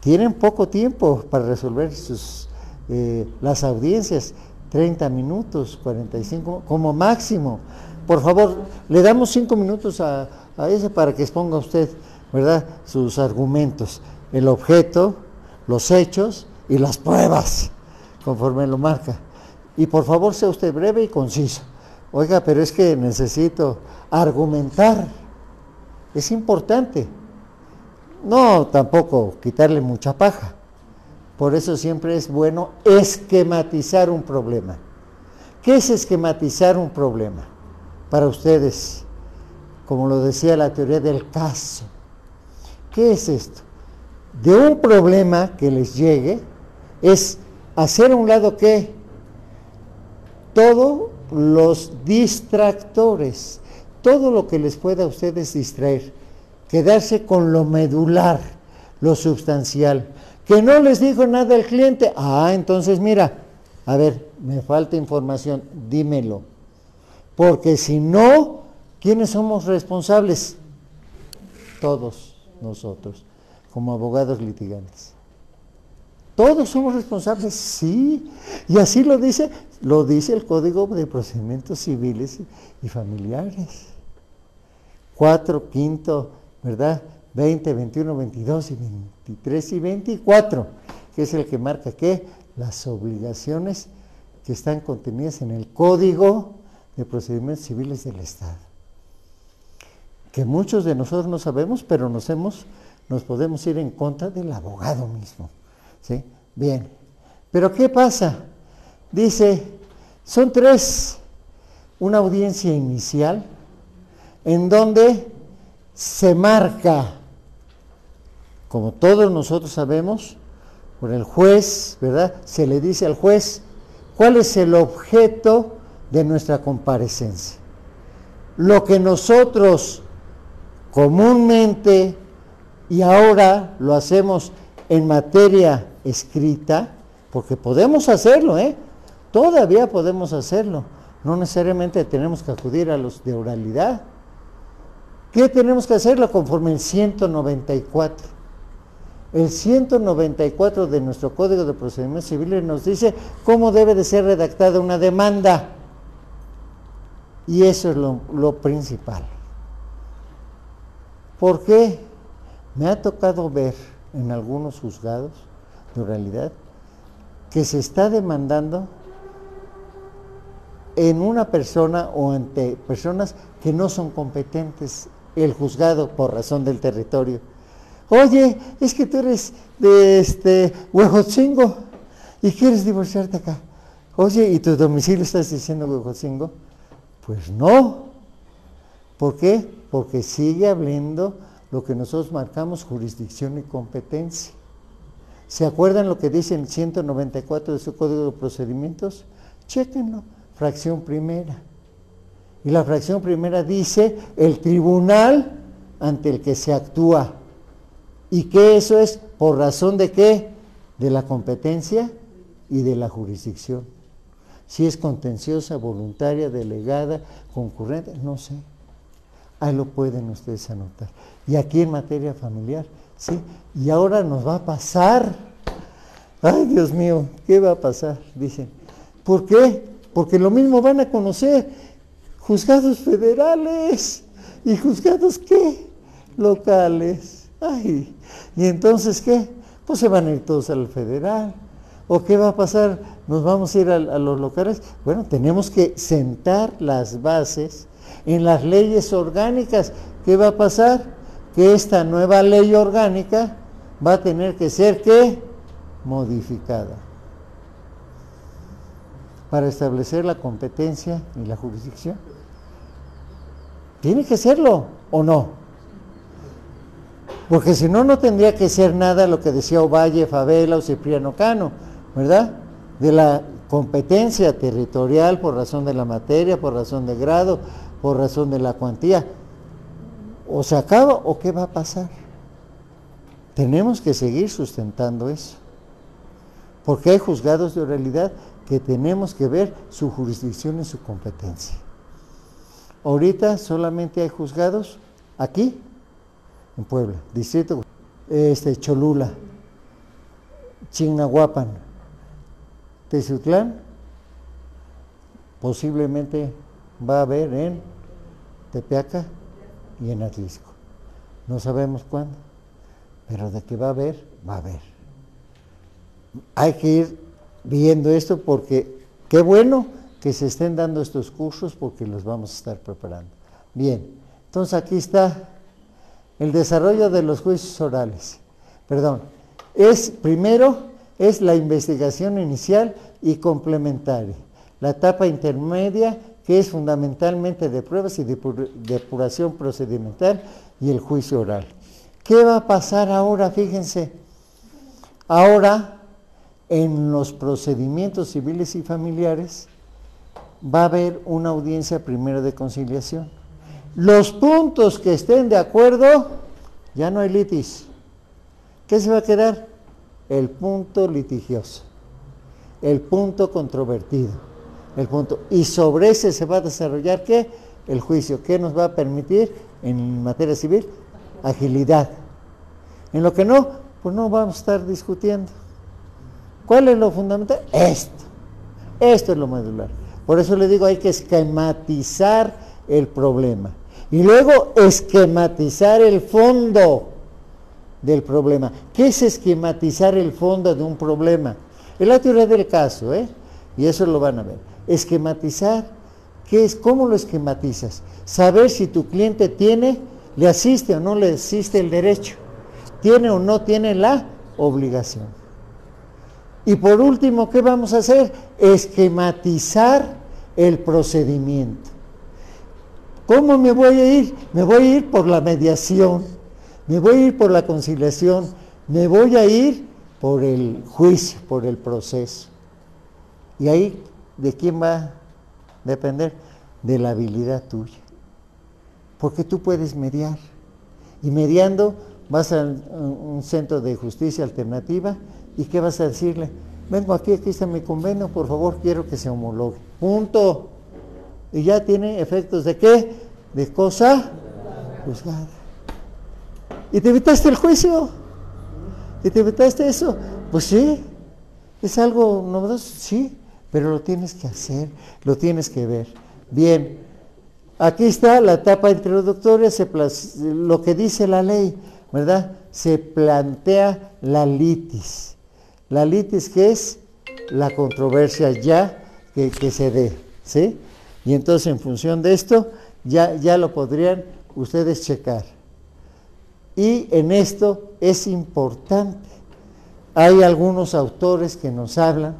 tienen poco tiempo para resolver sus, eh, las audiencias, 30 minutos, 45 como máximo. Por favor, le damos 5 minutos a, a ese para que exponga usted, ¿verdad?, sus argumentos, el objeto, los hechos y las pruebas, conforme lo marca. Y por favor, sea usted breve y conciso. Oiga, pero es que necesito argumentar. Es importante. No tampoco quitarle mucha paja. Por eso siempre es bueno esquematizar un problema. ¿Qué es esquematizar un problema? Para ustedes, como lo decía la teoría del caso. ¿Qué es esto? De un problema que les llegue es hacer a un lado qué? Todo los distractores, todo lo que les pueda a ustedes distraer, quedarse con lo medular, lo sustancial. Que no les dijo nada el cliente, ah, entonces mira, a ver, me falta información, dímelo. Porque si no, ¿quiénes somos responsables? Todos nosotros. como abogados litigantes. Todos somos responsables, sí. Y así lo dice, lo dice el Código de Procedimientos Civiles y Familiares. Cuatro, quinto, ¿verdad? 20, 21, 22 y 23 y 24, que es el que marca que las obligaciones que están contenidas en el Código de Procedimientos Civiles del Estado. Que muchos de nosotros no sabemos, pero nos hemos, nos podemos ir en contra del abogado mismo. ¿sí? Bien. Pero ¿qué pasa? Dice, son tres, una audiencia inicial en donde se marca, como todos nosotros sabemos, por el juez, ¿verdad? Se le dice al juez, ¿Cuál es el objeto de nuestra comparecencia? Lo que nosotros comúnmente y ahora lo hacemos en materia escrita, porque podemos hacerlo, ¿eh? Todavía podemos hacerlo. No necesariamente tenemos que acudir a los de oralidad. ¿Qué tenemos que hacerlo conforme el 194? El 194 de nuestro Código de Procedimientos Civiles nos dice cómo debe de ser redactada una demanda. Y eso es lo, principal. ¿Por qué? Me ha tocado ver en algunos juzgados de realidad que se está demandando en una persona o ante personas que no son competentes el juzgado por razón del territorio Oye, es que tú eres de este Huejotzingo y quieres divorciarte acá. Oye, ¿y tu domicilio estás diciendo Huejotzingo? Pues no. ¿Por qué? Porque sigue hablando lo que nosotros marcamos jurisdicción y competencia. ¿Se acuerdan lo que dice el 194 de su Código de Procedimientos? Chéquenlo, fracción primera. Y la fracción primera dice el tribunal ante el que se actúa y que eso es por razón de qué? De la competencia y de la jurisdicción. Si es contenciosa, voluntaria, delegada, concurrente, no sé. Ahí lo pueden ustedes anotar. Y aquí en materia familiar, ¿sí? Y ahora nos va a pasar. Ay, Dios mío, ¿qué va a pasar? Dicen. ¿Por qué? Porque lo mismo van a conocer juzgados federales y juzgados qué? Locales. Ay, ¿y entonces qué? Pues se van a ir todos al federal. ¿O qué va a pasar? ¿Nos vamos a ir a, los locales? Bueno, tenemos que sentar las bases en las leyes orgánicas. ¿Qué va a pasar? Que esta nueva ley orgánica va a tener que ser ¿qué? Modificada para establecer la competencia y la jurisdicción. Tiene que serlo o no. Porque si no, no tendría que ser nada lo que decía Ovalle, Favela o Cipriano Cano, ¿verdad? De la competencia territorial por razón de la materia, por razón de grado, por razón de la cuantía. O se acaba o qué va a pasar. Tenemos que seguir sustentando eso. Porque hay juzgados de oralidad que tenemos que ver su jurisdicción y su competencia. Ahorita solamente hay juzgados aquí en Puebla, distrito este, Cholula, Chignahuapan, Tezutlán, posiblemente va a haber en Tepeaca y en Atlisco. No sabemos cuándo, pero de que va a haber, va a haber. Hay que ir viendo esto porque qué bueno que se estén dando estos cursos porque los vamos a estar preparando. Bien, entonces aquí está el desarrollo de los juicios orales. Perdón. Es primero es la investigación inicial y complementaria. La etapa intermedia que es fundamentalmente de pruebas y de depuración procedimental y el juicio oral. ¿Qué va a pasar ahora? Fíjense. Ahora, en los procedimientos civiles y familiares, va a haber una audiencia primero de conciliación. Los puntos que estén de acuerdo, ya no hay litis. ¿Qué se va a quedar? El punto litigioso, el punto controvertido, el punto. Y sobre ese se va a desarrollar qué? El juicio. ¿Qué nos va a permitir en materia civil? Agilidad. En lo que no, pues no vamos a estar discutiendo. ¿Cuál es lo fundamental? Esto. Esto es lo medular. Por eso le digo, hay que esquematizar el problema. Y luego esquematizar el fondo del problema. ¿Qué es esquematizar el fondo de un problema? Es la teoría del caso, ¿eh? Y eso lo van a ver. Esquematizar, ¿qué es? ¿Cómo lo esquematizas? Saber si tu cliente tiene, le asiste o no le asiste el derecho. Tiene o no tiene la obligación. Y por último, ¿qué vamos a hacer? Esquematizar el procedimiento. ¿Cómo me voy a ir? Me voy a ir por la mediación, me voy a ir por la conciliación, me voy a ir por el juicio, por el proceso. Y ahí, ¿de quién va a depender? De la habilidad tuya. Porque tú puedes mediar. Y mediando vas a un centro de justicia alternativa ¿Y qué vas a decirle? Vengo aquí, aquí está mi convenio, por favor, quiero que se homologue. Punto. Y ya tiene efectos de qué? De cosa juzgada. ¿Y te evitaste el juicio? ¿Y te evitaste eso? Pues sí. ¿Es algo novedoso? Sí. Pero lo tienes que hacer, lo tienes que ver. Bien. Aquí está la etapa introductoria, lo que dice la ley, ¿verdad? Se plantea la litis. La litis que es la controversia ya que, se dé, ¿sí? Y entonces en función de esto ya, ya lo podrían ustedes checar. Y en esto es importante. Hay algunos autores que nos hablan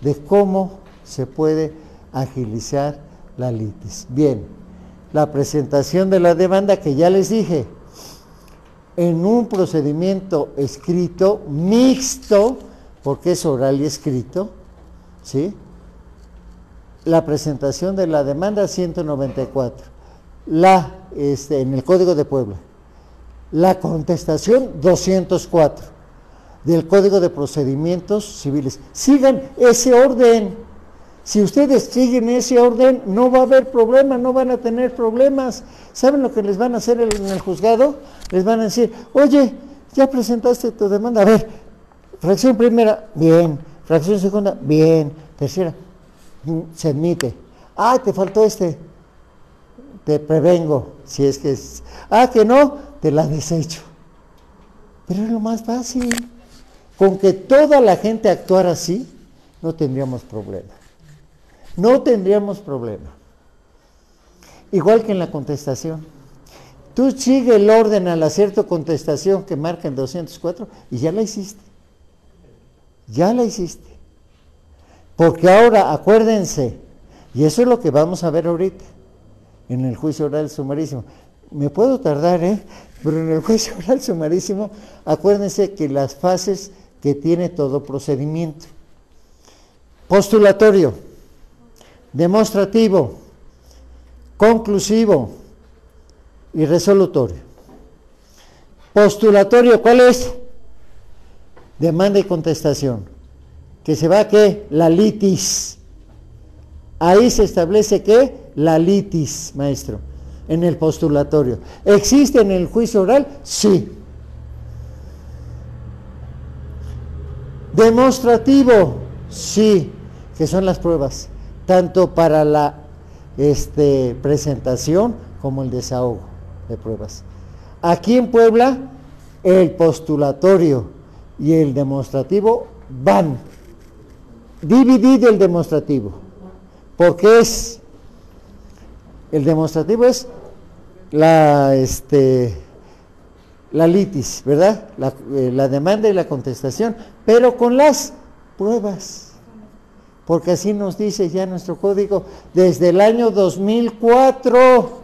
de cómo se puede agilizar la litis. Bien, la presentación de la demanda que ya les dije, en un procedimiento escrito mixto, porque es oral y escrito, ¿sí? La presentación de la demanda 194, la, este, en el Código de Puebla, la contestación 204 del Código de Procedimientos Civiles. Sigan ese orden. Si ustedes siguen ese orden, no va a haber problema, no van a tener problemas. ¿Saben lo que les van a hacer en el juzgado? Les van a decir, oye, ya presentaste tu demanda. A ver, Fracción primera, bien. Fracción segunda, bien. Tercera, mm, se admite. Ah, te faltó este. Te prevengo, si es que es. Ah, que no, te la desecho. Pero es lo más fácil. Con que toda la gente actuara así, no tendríamos problema. No tendríamos problema. Igual que en la contestación. Tú sigue el orden al hacer tu contestación que marca en 204 y ya la hiciste. Ya la hiciste. Porque ahora, acuérdense, y eso es lo que vamos a ver ahorita, en el juicio oral sumarísimo. Me puedo tardar, ¿eh? Pero en el juicio oral sumarísimo, acuérdense que las fases que tiene todo procedimiento. Postulatorio, demostrativo, conclusivo y resolutorio. Postulatorio, ¿cuál es? Demanda y contestación, que se va a qué? La litis. Ahí se establece que la litis, maestro, en el postulatorio. ¿Existe en el juicio oral? Sí. Demostrativo, sí, que son las pruebas, tanto para la este, presentación como el desahogo de pruebas. Aquí en Puebla, el postulatorio y el demostrativo van. Dividido el demostrativo. Porque es, el demostrativo es la, este, la litis, ¿verdad? La, eh, la demanda y la contestación, pero con las pruebas. Porque así nos dice ya nuestro código desde el año 2004.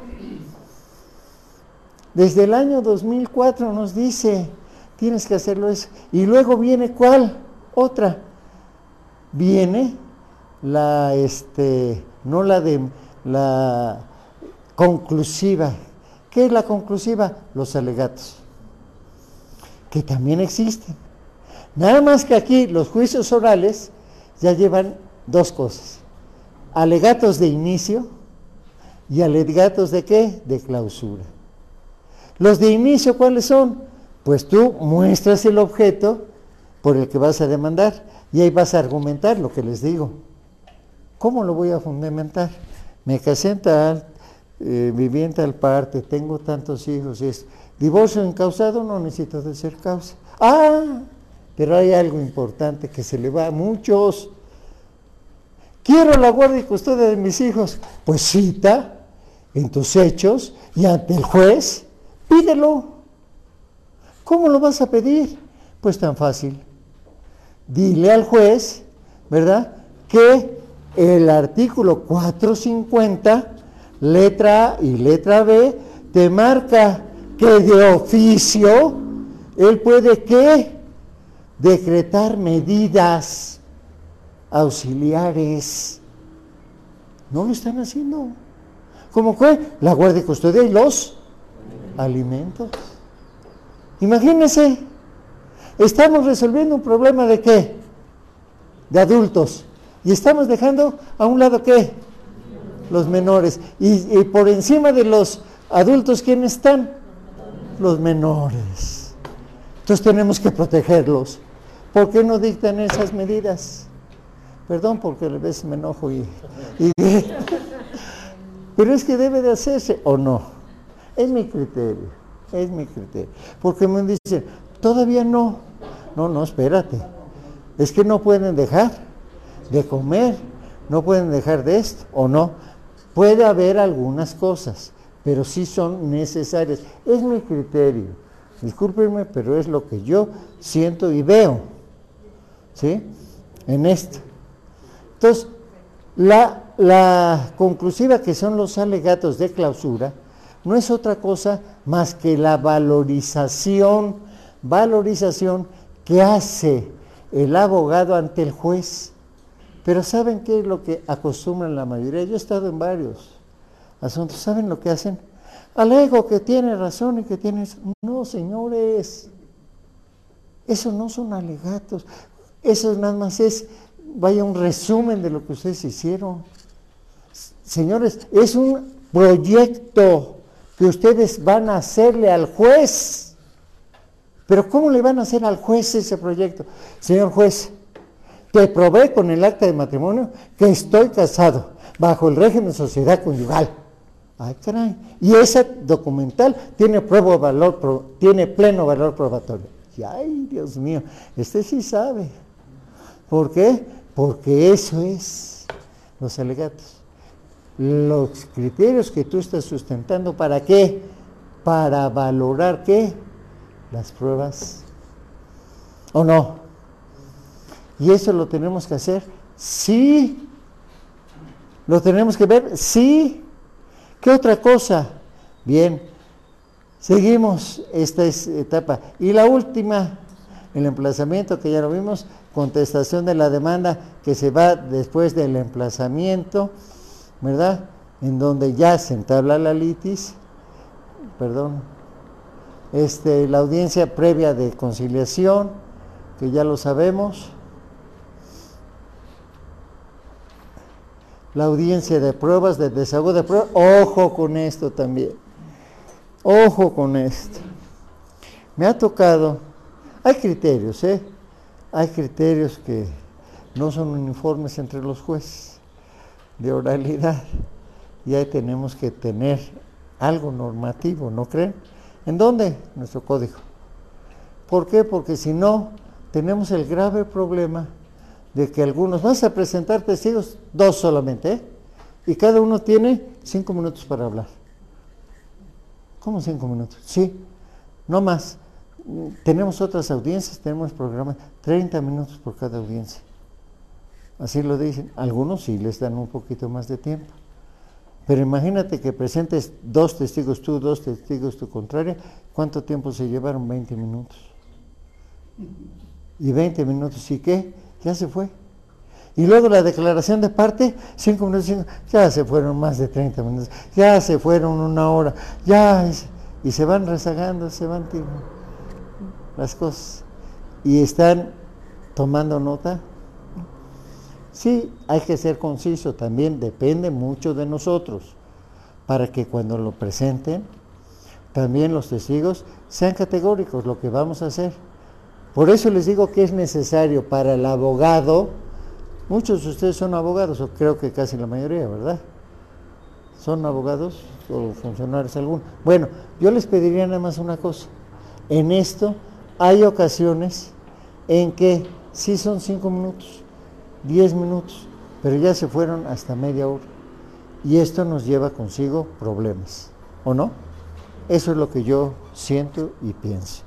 Desde el año 2004 nos dice Tienes que hacerlo eso. Y luego viene cuál? Otra. Viene la, este, no la de, la conclusiva. ¿Qué es la conclusiva? Los alegatos. Que también existen. Nada más que aquí los juicios orales ya llevan dos cosas. Alegatos de inicio y alegatos de qué? De clausura. Los de inicio, ¿cuáles son? Pues tú muestras el objeto por el que vas a demandar y ahí vas a argumentar lo que les digo. ¿Cómo lo voy a fundamentar? Me casé en tal, eh, viví parte, tengo tantos hijos es divorcio encausado, no necesito de ser causa. Ah, pero hay algo importante que se le va a muchos. Quiero la guardia y custodia de mis hijos. Pues cita en tus hechos y ante el juez, pídelo. ¿Cómo lo vas a pedir? Pues tan fácil. Dile al juez, ¿verdad? Que el artículo 450, letra A y letra B, te marca que de oficio él puede que decretar medidas auxiliares. No lo están haciendo. ¿Cómo que la guardia y custodia y los alimentos. Imagínense, estamos resolviendo un problema de qué? De adultos. Y estamos dejando a un lado qué? Los menores. Y, por encima de los adultos, ¿quiénes están? Los menores. Entonces tenemos que protegerlos. ¿Por qué no dictan esas medidas? Perdón porque a veces me enojo y, pero es que debe de hacerse o no. Es mi criterio, es mi criterio. Porque me dicen, todavía no. No, no, espérate. Es que no pueden dejar de comer, no pueden dejar de esto o no. Puede haber algunas cosas, pero sí son necesarias. Es mi criterio. Discúlpenme, pero es lo que yo siento y veo. ¿Sí? En esto. Entonces, la, conclusiva que son los alegatos de clausura no es otra cosa más que la valorización, valorización que hace el abogado ante el juez. Pero ¿saben qué es lo que acostumbran la mayoría? Yo he estado en varios asuntos. ¿Saben lo que hacen? Alego que tiene razón y que tiene... No, señores, eso no son alegatos. Eso nada más es vaya un resumen de lo que ustedes hicieron. Señores, es un proyecto que ustedes van a hacerle al juez. Pero ¿cómo le van a hacer al juez ese proyecto? Señor juez, te probé con el acta de matrimonio que estoy casado bajo el régimen de sociedad conyugal. Ay, caray. Y ese documental tiene valor, tiene pleno valor probatorio. Y ay, Dios mío, este sí sabe. ¿Por qué? Porque eso es los alegatos. Los criterios que tú estás sustentando, ¿para qué? Para valorar qué? Las pruebas. ¿O no? Y eso lo tenemos que hacer. Sí. Lo tenemos que ver. Sí. ¿Qué otra cosa? Bien. Seguimos esta etapa. Y la última, el emplazamiento que ya lo vimos, contestación de la demanda que se va después del emplazamiento, ¿verdad? En donde ya se entabla la litis, perdón, este, la audiencia previa de conciliación, que ya lo sabemos, la audiencia de pruebas, de desahogo de pruebas, ojo con esto también, ojo con esto. Me ha tocado, hay criterios, ¿eh? hay criterios que no son uniformes entre los jueces de oralidad y ahí tenemos que tener algo normativo, ¿no creen? ¿En dónde? Nuestro código. ¿Por qué? Porque si no, tenemos el grave problema de que algunos, vas a presentar testigos, dos solamente, ¿eh? y cada uno tiene cinco minutos para hablar. ¿Cómo cinco minutos? Sí, no más tenemos otras audiencias, tenemos programas, 30 minutos por cada audiencia. Así lo dicen. Algunos sí les dan un poquito más de tiempo. Pero imagínate que presentes dos testigos tú, dos testigos tu contraria, ¿cuánto tiempo se llevaron? 20 minutos. Y 20 minutos, ¿y qué? Ya se fue. Y luego la declaración de parte, 5 minutos, cinco, ya se fueron más de 30 minutos, ya se fueron una hora, ya, y se van rezagando, se van tirando las cosas y están tomando nota. Sí, hay que ser conciso, también depende mucho de nosotros, para que cuando lo presenten también los testigos sean categóricos lo que vamos a hacer. Por eso les digo que es necesario para el abogado, muchos de ustedes son abogados, o creo que casi la mayoría, ¿verdad? ¿Son abogados o funcionarios algunos? Bueno, yo les pediría nada más una cosa. En esto hay ocasiones en que sí son cinco minutos, diez minutos, pero ya se fueron hasta media hora. Y esto nos lleva consigo problemas, ¿o no? Eso es lo que yo siento y pienso.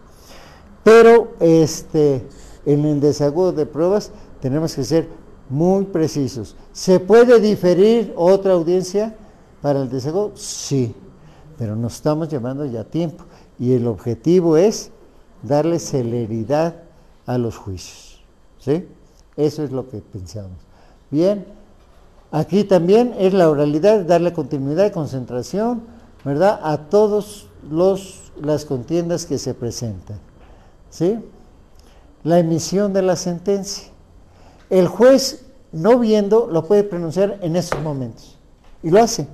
Pero este, en el desagudo de pruebas tenemos que ser muy precisos. ¿Se puede diferir otra audiencia para el desagudo? Sí, pero nos estamos llevando ya tiempo y el objetivo es darle celeridad a los juicios. ¿Sí? Eso es lo que pensamos. Bien, aquí también es la oralidad, darle continuidad y concentración, ¿verdad? A todos los las contiendas que se presentan. ¿Sí? La emisión de la sentencia. El juez, no viendo, lo puede pronunciar en esos momentos. Y lo hace.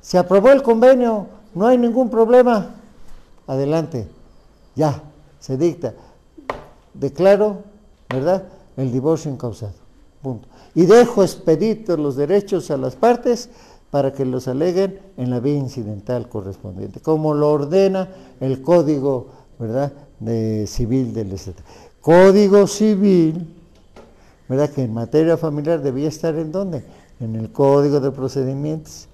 Se aprobó el convenio, no hay ningún problema. Adelante, ya, se dicta. Declaro, ¿verdad? El divorcio incausado. Punto. Y dejo expeditos los derechos a las partes para que los aleguen en la vía incidental correspondiente, como lo ordena el Código, ¿verdad? De civil del Estado. Código civil, ¿verdad? Que en materia familiar debía estar en dónde? En el Código de Procedimientos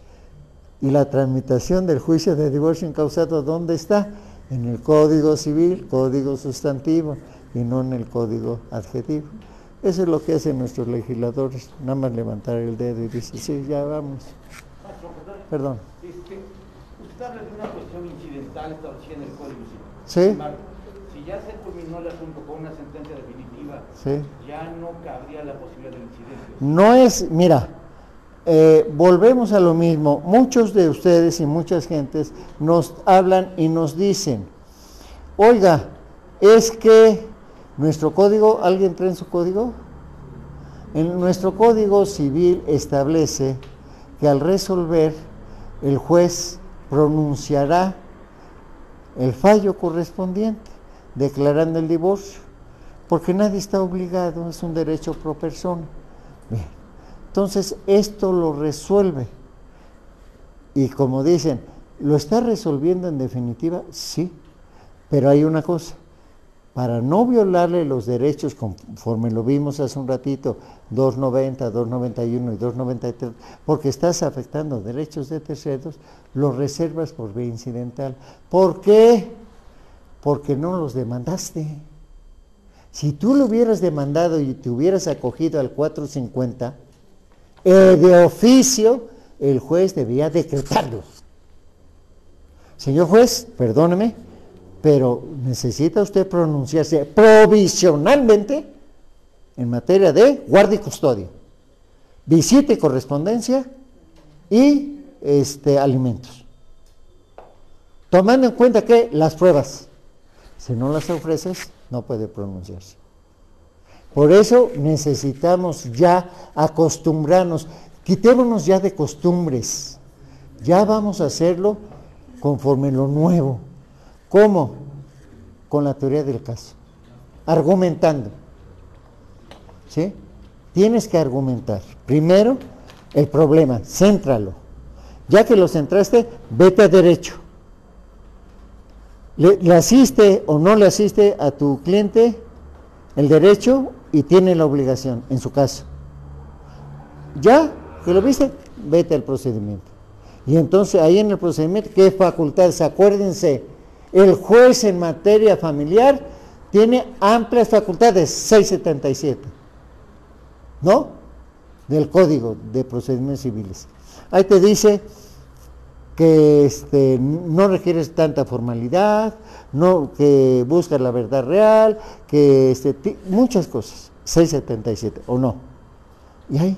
y la tramitación del juicio de divorcio incausado, ¿dónde está? En el Código Civil, Código Sustantivo, y no en el Código Adjetivo. Eso es lo que hacen nuestros legisladores, nada más levantar el dedo y decir, sí, ya vamos. Perdón. Este, usted habla de una cuestión incidental establecida en el Código Civil. Sí. si ya se culminó el asunto con una sentencia definitiva, ya no cabría la posibilidad del incidente. No es, mira, eh, volvemos a lo mismo. Muchos de ustedes y muchas gentes nos hablan y nos dicen, oiga, es que nuestro código, ¿alguien trae en su código? En nuestro código civil establece que al resolver el juez pronunciará el fallo correspondiente, declarando el divorcio, porque nadie está obligado, es un derecho pro persona. Bien. Entonces, esto lo resuelve. Y como dicen, ¿lo está resolviendo en definitiva? Sí, pero hay una cosa. Para no violarle los derechos, conforme lo vimos hace un ratito, 290, 291 y 293, porque estás afectando derechos de terceros, los reservas por vía incidental. ¿Por qué? Porque no los demandaste. Si tú lo hubieras demandado y te hubieras acogido al 450, eh, de oficio, el juez debía decretarlo. Señor juez, perdóneme, pero necesita usted pronunciarse provisionalmente en materia de guardia y custodia, visita y correspondencia y este, alimentos. Tomando en cuenta que las pruebas, si no las ofreces, no puede pronunciarse. Por eso necesitamos ya acostumbrarnos, quitémonos ya de costumbres, ya vamos a hacerlo conforme lo nuevo. ¿Cómo? Con la teoría del caso, argumentando. ¿Sí? Tienes que argumentar. Primero, el problema, céntralo. Ya que lo centraste, vete a derecho. ¿Le, ¿Le, asiste o no le asiste a tu cliente el derecho y tiene la obligación, en su caso. Ya que lo viste, vete al procedimiento. Y entonces ahí en el procedimiento, ¿qué facultades? Acuérdense, el juez en materia familiar tiene amplias facultades, 677, ¿no? Del Código de Procedimientos Civiles. Ahí te dice que este, no requieres tanta formalidad, que buscas la verdad real, que este, muchas cosas, 677 o no. Y ahí,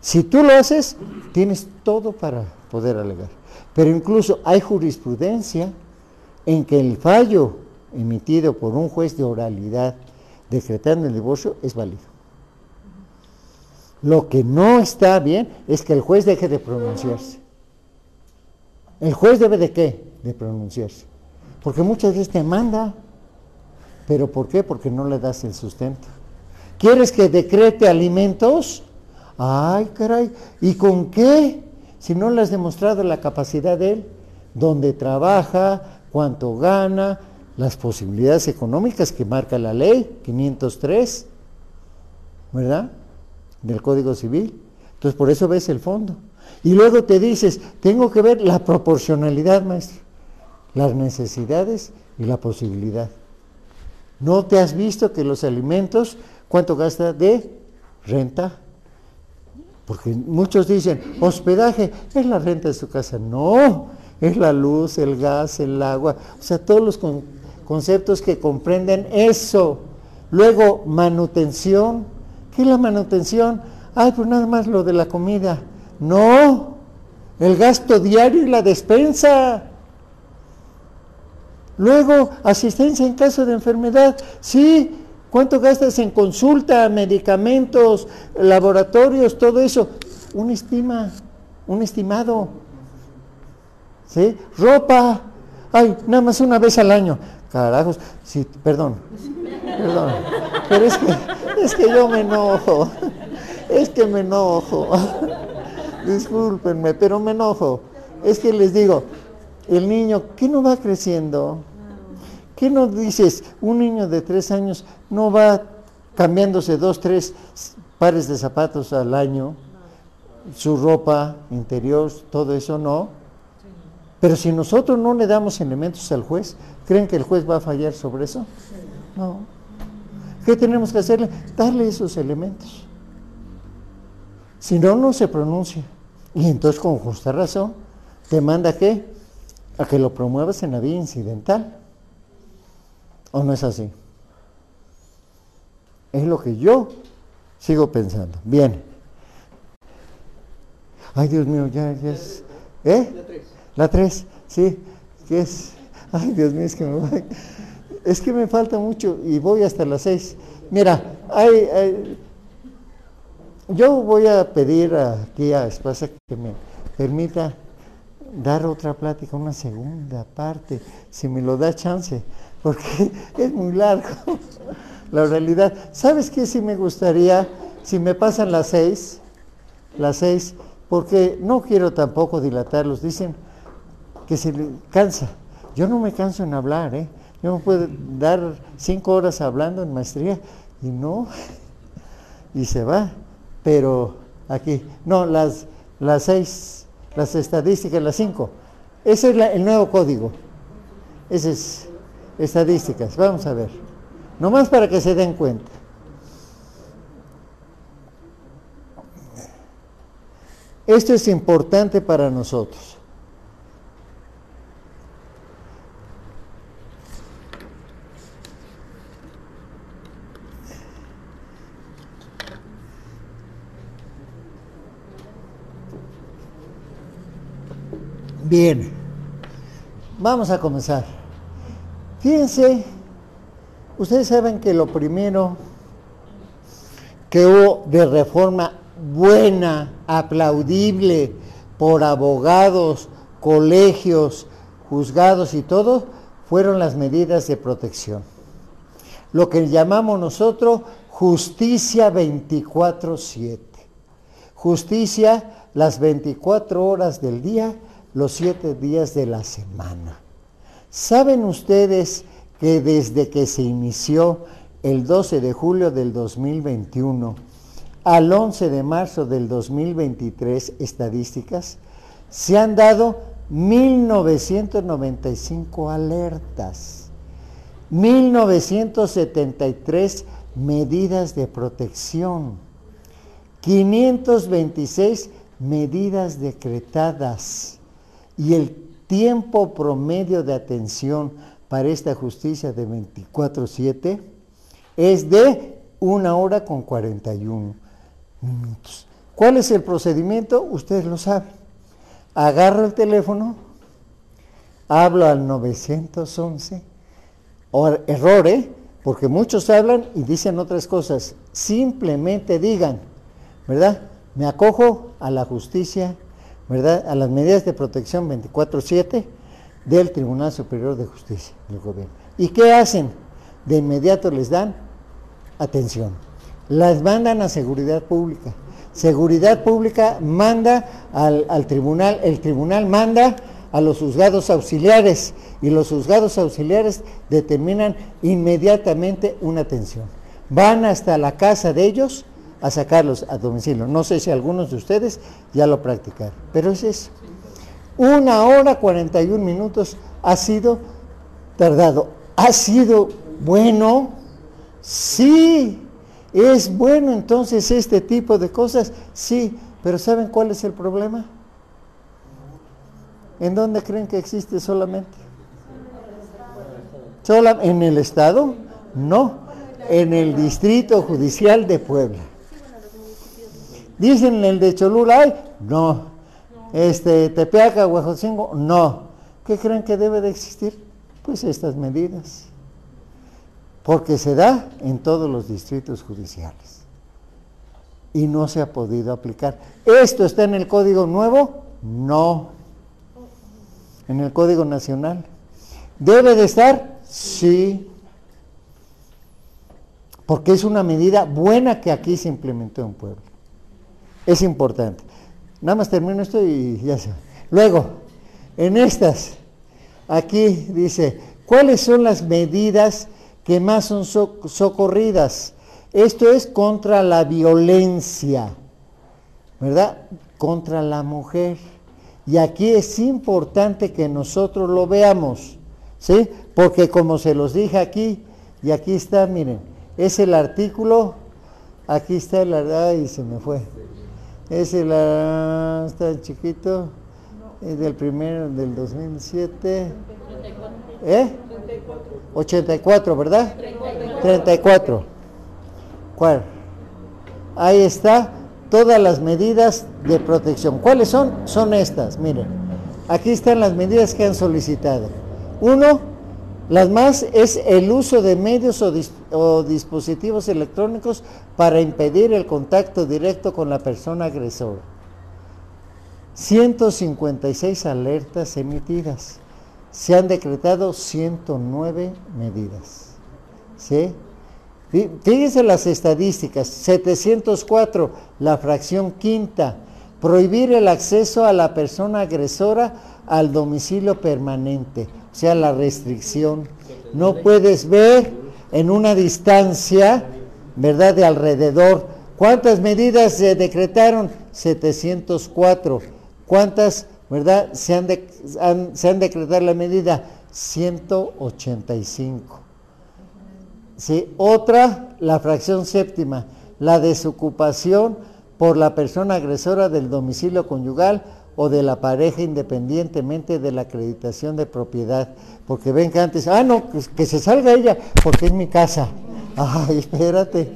si tú lo haces, tienes todo para poder alegar. Pero incluso hay jurisprudencia en que el fallo emitido por un juez de oralidad decretando el divorcio es válido. Lo que no está bien es que el juez deje de pronunciarse. el juez debe de qué? De pronunciarse. Porque muchas veces te manda. ¿Pero por qué? Porque no le das el sustento. ¿Quieres que decrete alimentos? Ay, caray, ¿y con qué? Si no le has demostrado la capacidad de él, dónde trabaja, cuánto gana, las posibilidades económicas que marca la ley 503, ¿verdad? Del Código Civil. Entonces, por eso ves el fondo. Y luego te dices, tengo que ver la proporcionalidad, maestro, las necesidades y la posibilidad. ¿No te has visto que los alimentos, cuánto gasta de renta? Porque muchos dicen, hospedaje es la renta de su casa. No, es la luz, el gas, el agua, o sea, todos los conceptos que comprenden eso. Luego, manutención. ¿Qué es la manutención? Ay, pues nada más lo de la comida. No, el gasto diario y la despensa. Luego, asistencia en caso de enfermedad. Sí, ¿cuánto gastas en consulta, medicamentos, laboratorios, todo eso? Un estima, un estimado. ¿Sí? Ropa. Ay, nada más una vez al año. Carajos, sí, perdón. Perdón. Pero es que, es que yo me enojo. Es que me enojo. Discúlpenme, pero me enojo. Es que les digo, el niño, ¿qué no va creciendo? ¿Qué no dices? Un niño de tres años no va cambiándose dos, tres pares de zapatos al año, su ropa interior, todo eso no. Pero si nosotros no le damos elementos al juez, ¿creen que el juez va a fallar sobre eso? No. ¿Qué tenemos que hacerle? Darle esos elementos. Si no, no se pronuncia. Y entonces, con justa razón, te manda a qué? A que lo promuevas en la vía incidental. ¿O no es así? Es lo que yo sigo pensando. Bien. Ay, Dios mío, ya, ya es. ¿Eh? La 3, sí, que es, ay Dios mío, es que me, es que me falta mucho y voy hasta la 6. Mira, hay, yo voy a pedir aquí a Espasa que me permita dar otra plática, una segunda parte, si me lo da chance, porque es muy largo la realidad. ¿Sabes qué? Si me gustaría, si me pasan las seis, las seis, porque no quiero tampoco dilatarlos, dicen que se le cansa. Yo no me canso en hablar, ¿eh? Yo me puedo dar cinco horas hablando en maestría y no, y se va. Pero aquí, no, las, las seis, las estadísticas, las cinco. Ese es el nuevo código. Ese es estadísticas. Vamos a ver. Nomás para que se den cuenta. Esto es importante para nosotros. Bien, vamos a comenzar. Fíjense, ustedes saben que lo primero que hubo de reforma buena, aplaudible por abogados, colegios, juzgados y todo, fueron las medidas de protección. Lo que llamamos nosotros justicia 24/7. Justicia las 24 horas del día los siete días de la semana. ¿Saben ustedes que desde que se inició el 12 de julio del 2021 al 11 de marzo del 2023 estadísticas, se han dado 1.995 alertas, 1.973 medidas de protección, 526 medidas decretadas, y el tiempo promedio de atención para esta justicia de 24-7 es de una hora con 41 minutos. ¿Cuál es el procedimiento? Ustedes lo saben. Agarro el teléfono, hablo al 911, o error, ¿eh? porque muchos hablan y dicen otras cosas. Simplemente digan, ¿verdad? Me acojo a la justicia ¿verdad? A las medidas de protección 24-7 del Tribunal Superior de Justicia del gobierno. ¿Y qué hacen? De inmediato les dan atención. Las mandan a seguridad pública. Seguridad pública manda al, al tribunal, el tribunal manda a los juzgados auxiliares y los juzgados auxiliares determinan inmediatamente una atención. Van hasta la casa de ellos a sacarlos a domicilio. No sé si algunos de ustedes ya lo practicaron, pero es eso. Una hora 41 minutos ha sido tardado. ¿Ha sido bueno? Sí. ¿Es bueno entonces este tipo de cosas? Sí. Pero ¿saben cuál es el problema? ¿En dónde creen que existe solamente? ¿En el Estado? No, en el Distrito Judicial de Puebla. Dicen el de Cholula, no. Este, Tepeaca, Huejotzingo, no. ¿Qué creen que debe de existir? Pues estas medidas. Porque se da en todos los distritos judiciales. Y no se ha podido aplicar. ¿Esto está en el Código Nuevo? No. En el Código Nacional. ¿Debe de estar? Sí. Porque es una medida buena que aquí se implementó en Puebla. Es importante. Nada más termino esto y ya se. Luego, en estas, aquí dice, ¿cuáles son las medidas que más son socorridas? Esto es contra la violencia, ¿verdad? Contra la mujer. Y aquí es importante que nosotros lo veamos, ¿sí? Porque como se los dije aquí, y aquí está, miren, es el artículo, aquí está el, ay, se me fue. Es el, ah, está chiquito, es del primero, del 2007. ¿Eh? 84, ¿verdad? 34. ¿Cuál? Ahí está todas las medidas de protección. ¿Cuáles son? Son estas, miren. Aquí están las medidas que han solicitado. Uno, las más es el uso de medios o, dispositivos electrónicos para impedir el contacto directo con la persona agresora. 156 alertas emitidas. Se han decretado 109 medidas. ¿Sí? Fíjense las estadísticas. 704, la fracción quinta. Prohibir el acceso a la persona agresora al domicilio permanente o sea, la restricción. No puedes ver en una distancia, ¿verdad?, de alrededor. ¿Cuántas medidas se decretaron? 704. ¿Cuántas, verdad, se han, se han decretado la medida? 185. ¿Sí? Otra, la fracción séptima, la desocupación por la persona agresora del domicilio conyugal o de la pareja independientemente de la acreditación de propiedad. Porque ven que antes, ah, no, que, se salga ella porque es mi casa. Ay, espérate.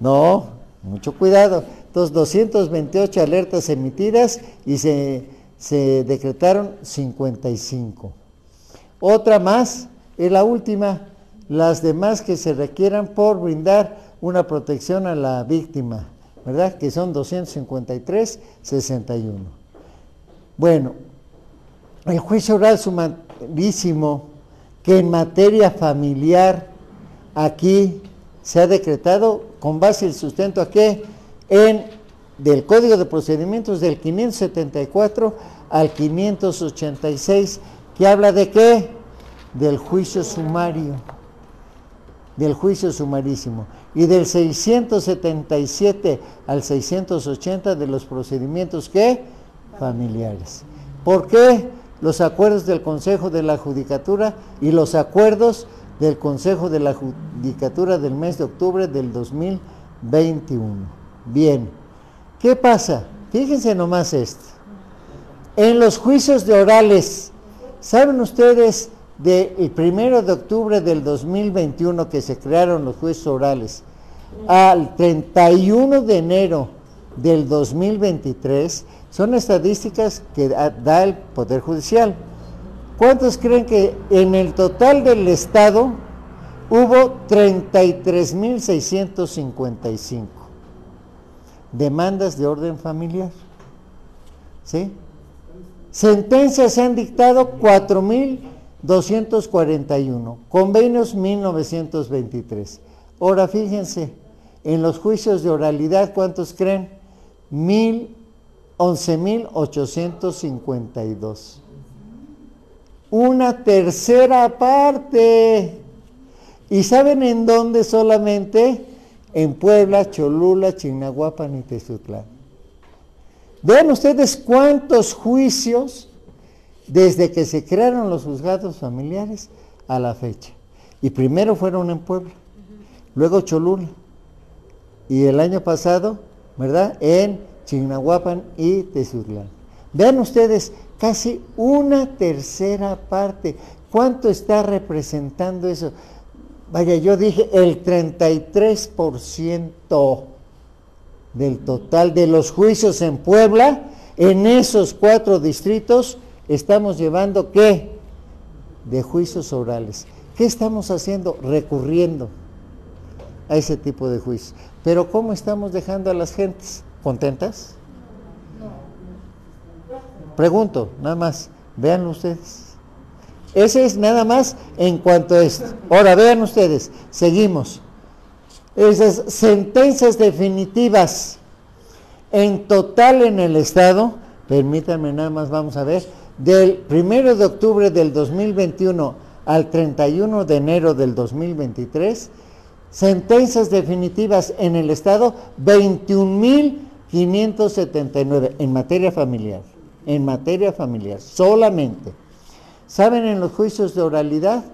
No, mucho cuidado. Entonces, 228 alertas emitidas y se, se decretaron 55. Otra más, es la última, las demás que se requieran por brindar una protección a la víctima, ¿verdad? Que son 253, 61. Bueno, el juicio oral sumarísimo que en materia familiar aquí se ha decretado con base el sustento a qué? En del Código de Procedimientos del 574 al 586, que habla de qué? Del juicio sumario, del juicio sumarísimo, y del 677 al 680 de los procedimientos que familiares. ¿Por qué los acuerdos del Consejo de la Judicatura y los acuerdos del Consejo de la Judicatura del mes de octubre del 2021? Bien, ¿qué pasa? Fíjense nomás esto. En los juicios de orales, ¿saben ustedes del primero de octubre del 2021 que se crearon los juicios orales al 31 de enero del 2023 son estadísticas que da el Poder Judicial. ¿Cuántos creen que en el total del Estado hubo 33.655 demandas de orden familiar? ¿Sí? Sentencias se han dictado 4.241, convenios 1923. Ahora fíjense, en los juicios de oralidad, ¿cuántos creen? 11.852. Una tercera parte. ¿Y saben en dónde solamente? En Puebla, Cholula, Chignahuapan y Tezutlán. Vean ustedes cuántos juicios desde que se crearon los juzgados familiares a la fecha. Y primero fueron en Puebla, luego Cholula. Y el año pasado, ¿verdad? En Chignahuapan y Tezutlán. Vean ustedes, casi una tercera parte. ¿Cuánto está representando eso? Vaya, yo dije el 33% del total de los juicios en Puebla, en esos cuatro distritos, estamos llevando qué? De juicios orales. ¿Qué estamos haciendo? Recurriendo a ese tipo de juicios. Pero ¿cómo estamos dejando a las gentes? ¿Contentas? Pregunto, nada más, vean ustedes. Ese es nada más en cuanto a esto. Ahora vean ustedes, seguimos esas sentencias definitivas en total en el Estado, permítanme nada más, vamos a ver, del 1 de octubre del 2021 al 31 de enero del 2023, sentencias definitivas en el Estado, 21.579 en materia familiar, en materia familiar, solamente. ¿Saben en los juicios de oralidad?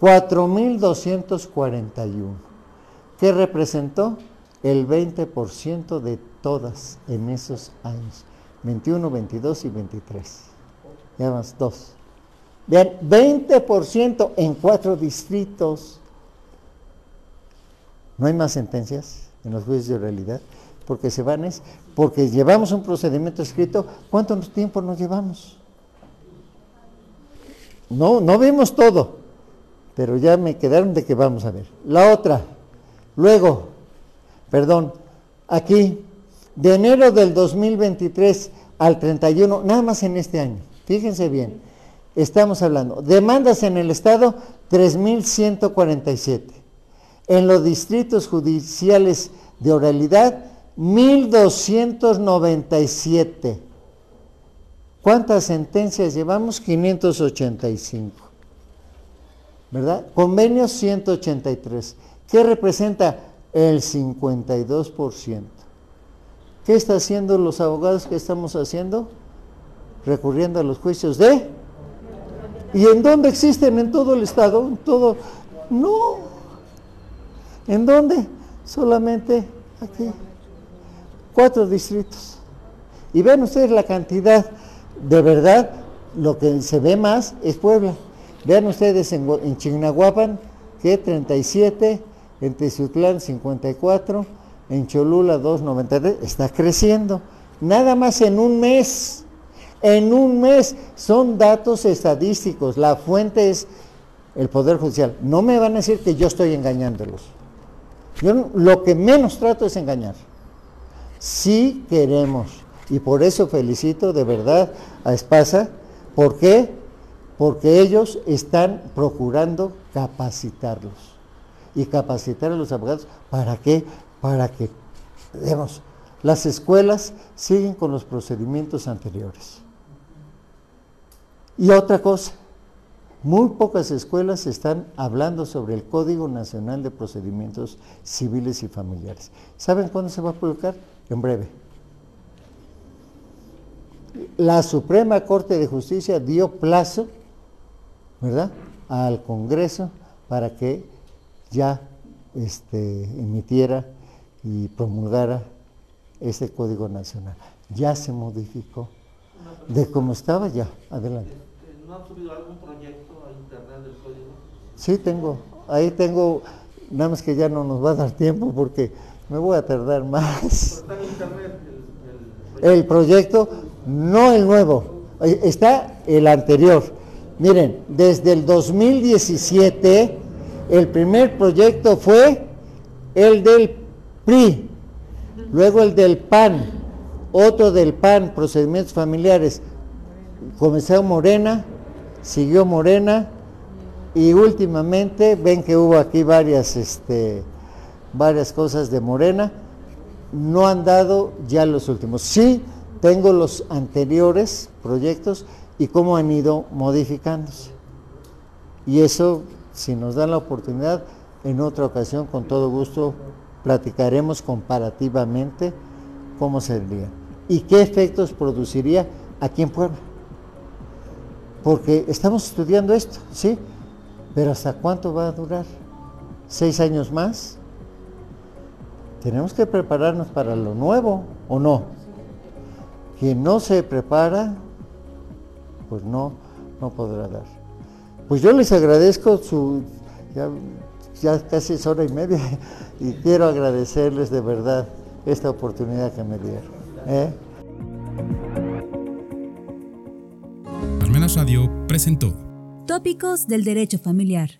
4.241 ¿Qué representó? El 20% de todas en esos años. 21, 22 y 23. Ya más dos. Vean, 20% en cuatro distritos. No hay más sentencias en los juicios de realidad, porque se van es, porque llevamos un procedimiento escrito. ¿Cuánto tiempo nos llevamos? No, no vemos todo, pero ya me quedaron de que vamos a ver. La otra, Luego, perdón, aquí, de enero del 2023 al 31, nada más en este año, fíjense bien, estamos hablando, demandas en el Estado 3.147, en los distritos judiciales de oralidad 1.297. ¿Cuántas sentencias llevamos? 585. ¿Verdad? Convenios 183. ¿Qué representa? El 52%. ¿Qué están haciendo los abogados que estamos haciendo? Recurriendo a los juicios de... ¿Y en dónde existen? ¿En todo el Estado? ¿En todo? No. ¿En dónde? Solamente aquí. Cuatro distritos. Y ven ustedes la cantidad, de verdad, lo que se ve más es Puebla. Vean ustedes en, en Chignahuapan, que 37, en Tezutlán 54, en Cholula 293, está creciendo. Nada más en un mes. En un mes son datos estadísticos. La fuente es el Poder Judicial. No me van a decir que yo estoy engañándolos. Yo lo que menos trato es engañar. Sí queremos. Y por eso felicito de verdad a Espasa. ¿Por qué? Porque ellos están procurando capacitarlos y capacitar a los abogados. ¿Para qué? Para que, digamos, las escuelas siguen con los procedimientos anteriores. Y otra cosa, muy pocas escuelas están hablando sobre el Código Nacional de Procedimientos Civiles y Familiares. ¿Saben cuándo se va a publicar? En breve. La Suprema Corte de Justicia dio plazo, ¿verdad?, al Congreso para que ya este, emitiera y promulgara ese Código Nacional. Ya se modificó. De cómo estaba ya, adelante. ¿No ha subido algún proyecto a internet del código? Sí, tengo. Ahí tengo, nada más que ya no nos va a dar tiempo porque me voy a tardar más. está en internet el, proyecto. no el nuevo, está el anterior. Miren, desde el 2017 el primer proyecto fue el del PRI, luego el del PAN, otro del PAN, procedimientos familiares. comenzó Morena, siguió Morena y últimamente ven que hubo aquí varias, este, varias cosas de Morena, no han dado ya los últimos. Sí, tengo los anteriores proyectos y cómo han ido modificándose. Y eso, si nos dan la oportunidad, en otra ocasión, con todo gusto, platicaremos comparativamente cómo sería y qué efectos produciría aquí en Puebla. Porque estamos estudiando esto, ¿sí? Pero ¿hasta cuánto va a durar? ¿Seis años más? Tenemos que prepararnos para lo nuevo, ¿o no? Quien no se prepara, pues no, no podrá dar. Pues yo les agradezco su, ya, ya casi es hora y media, y quiero agradecerles de verdad esta oportunidad que me dieron. ¿eh? Radio presentó Tópicos del Derecho Familiar.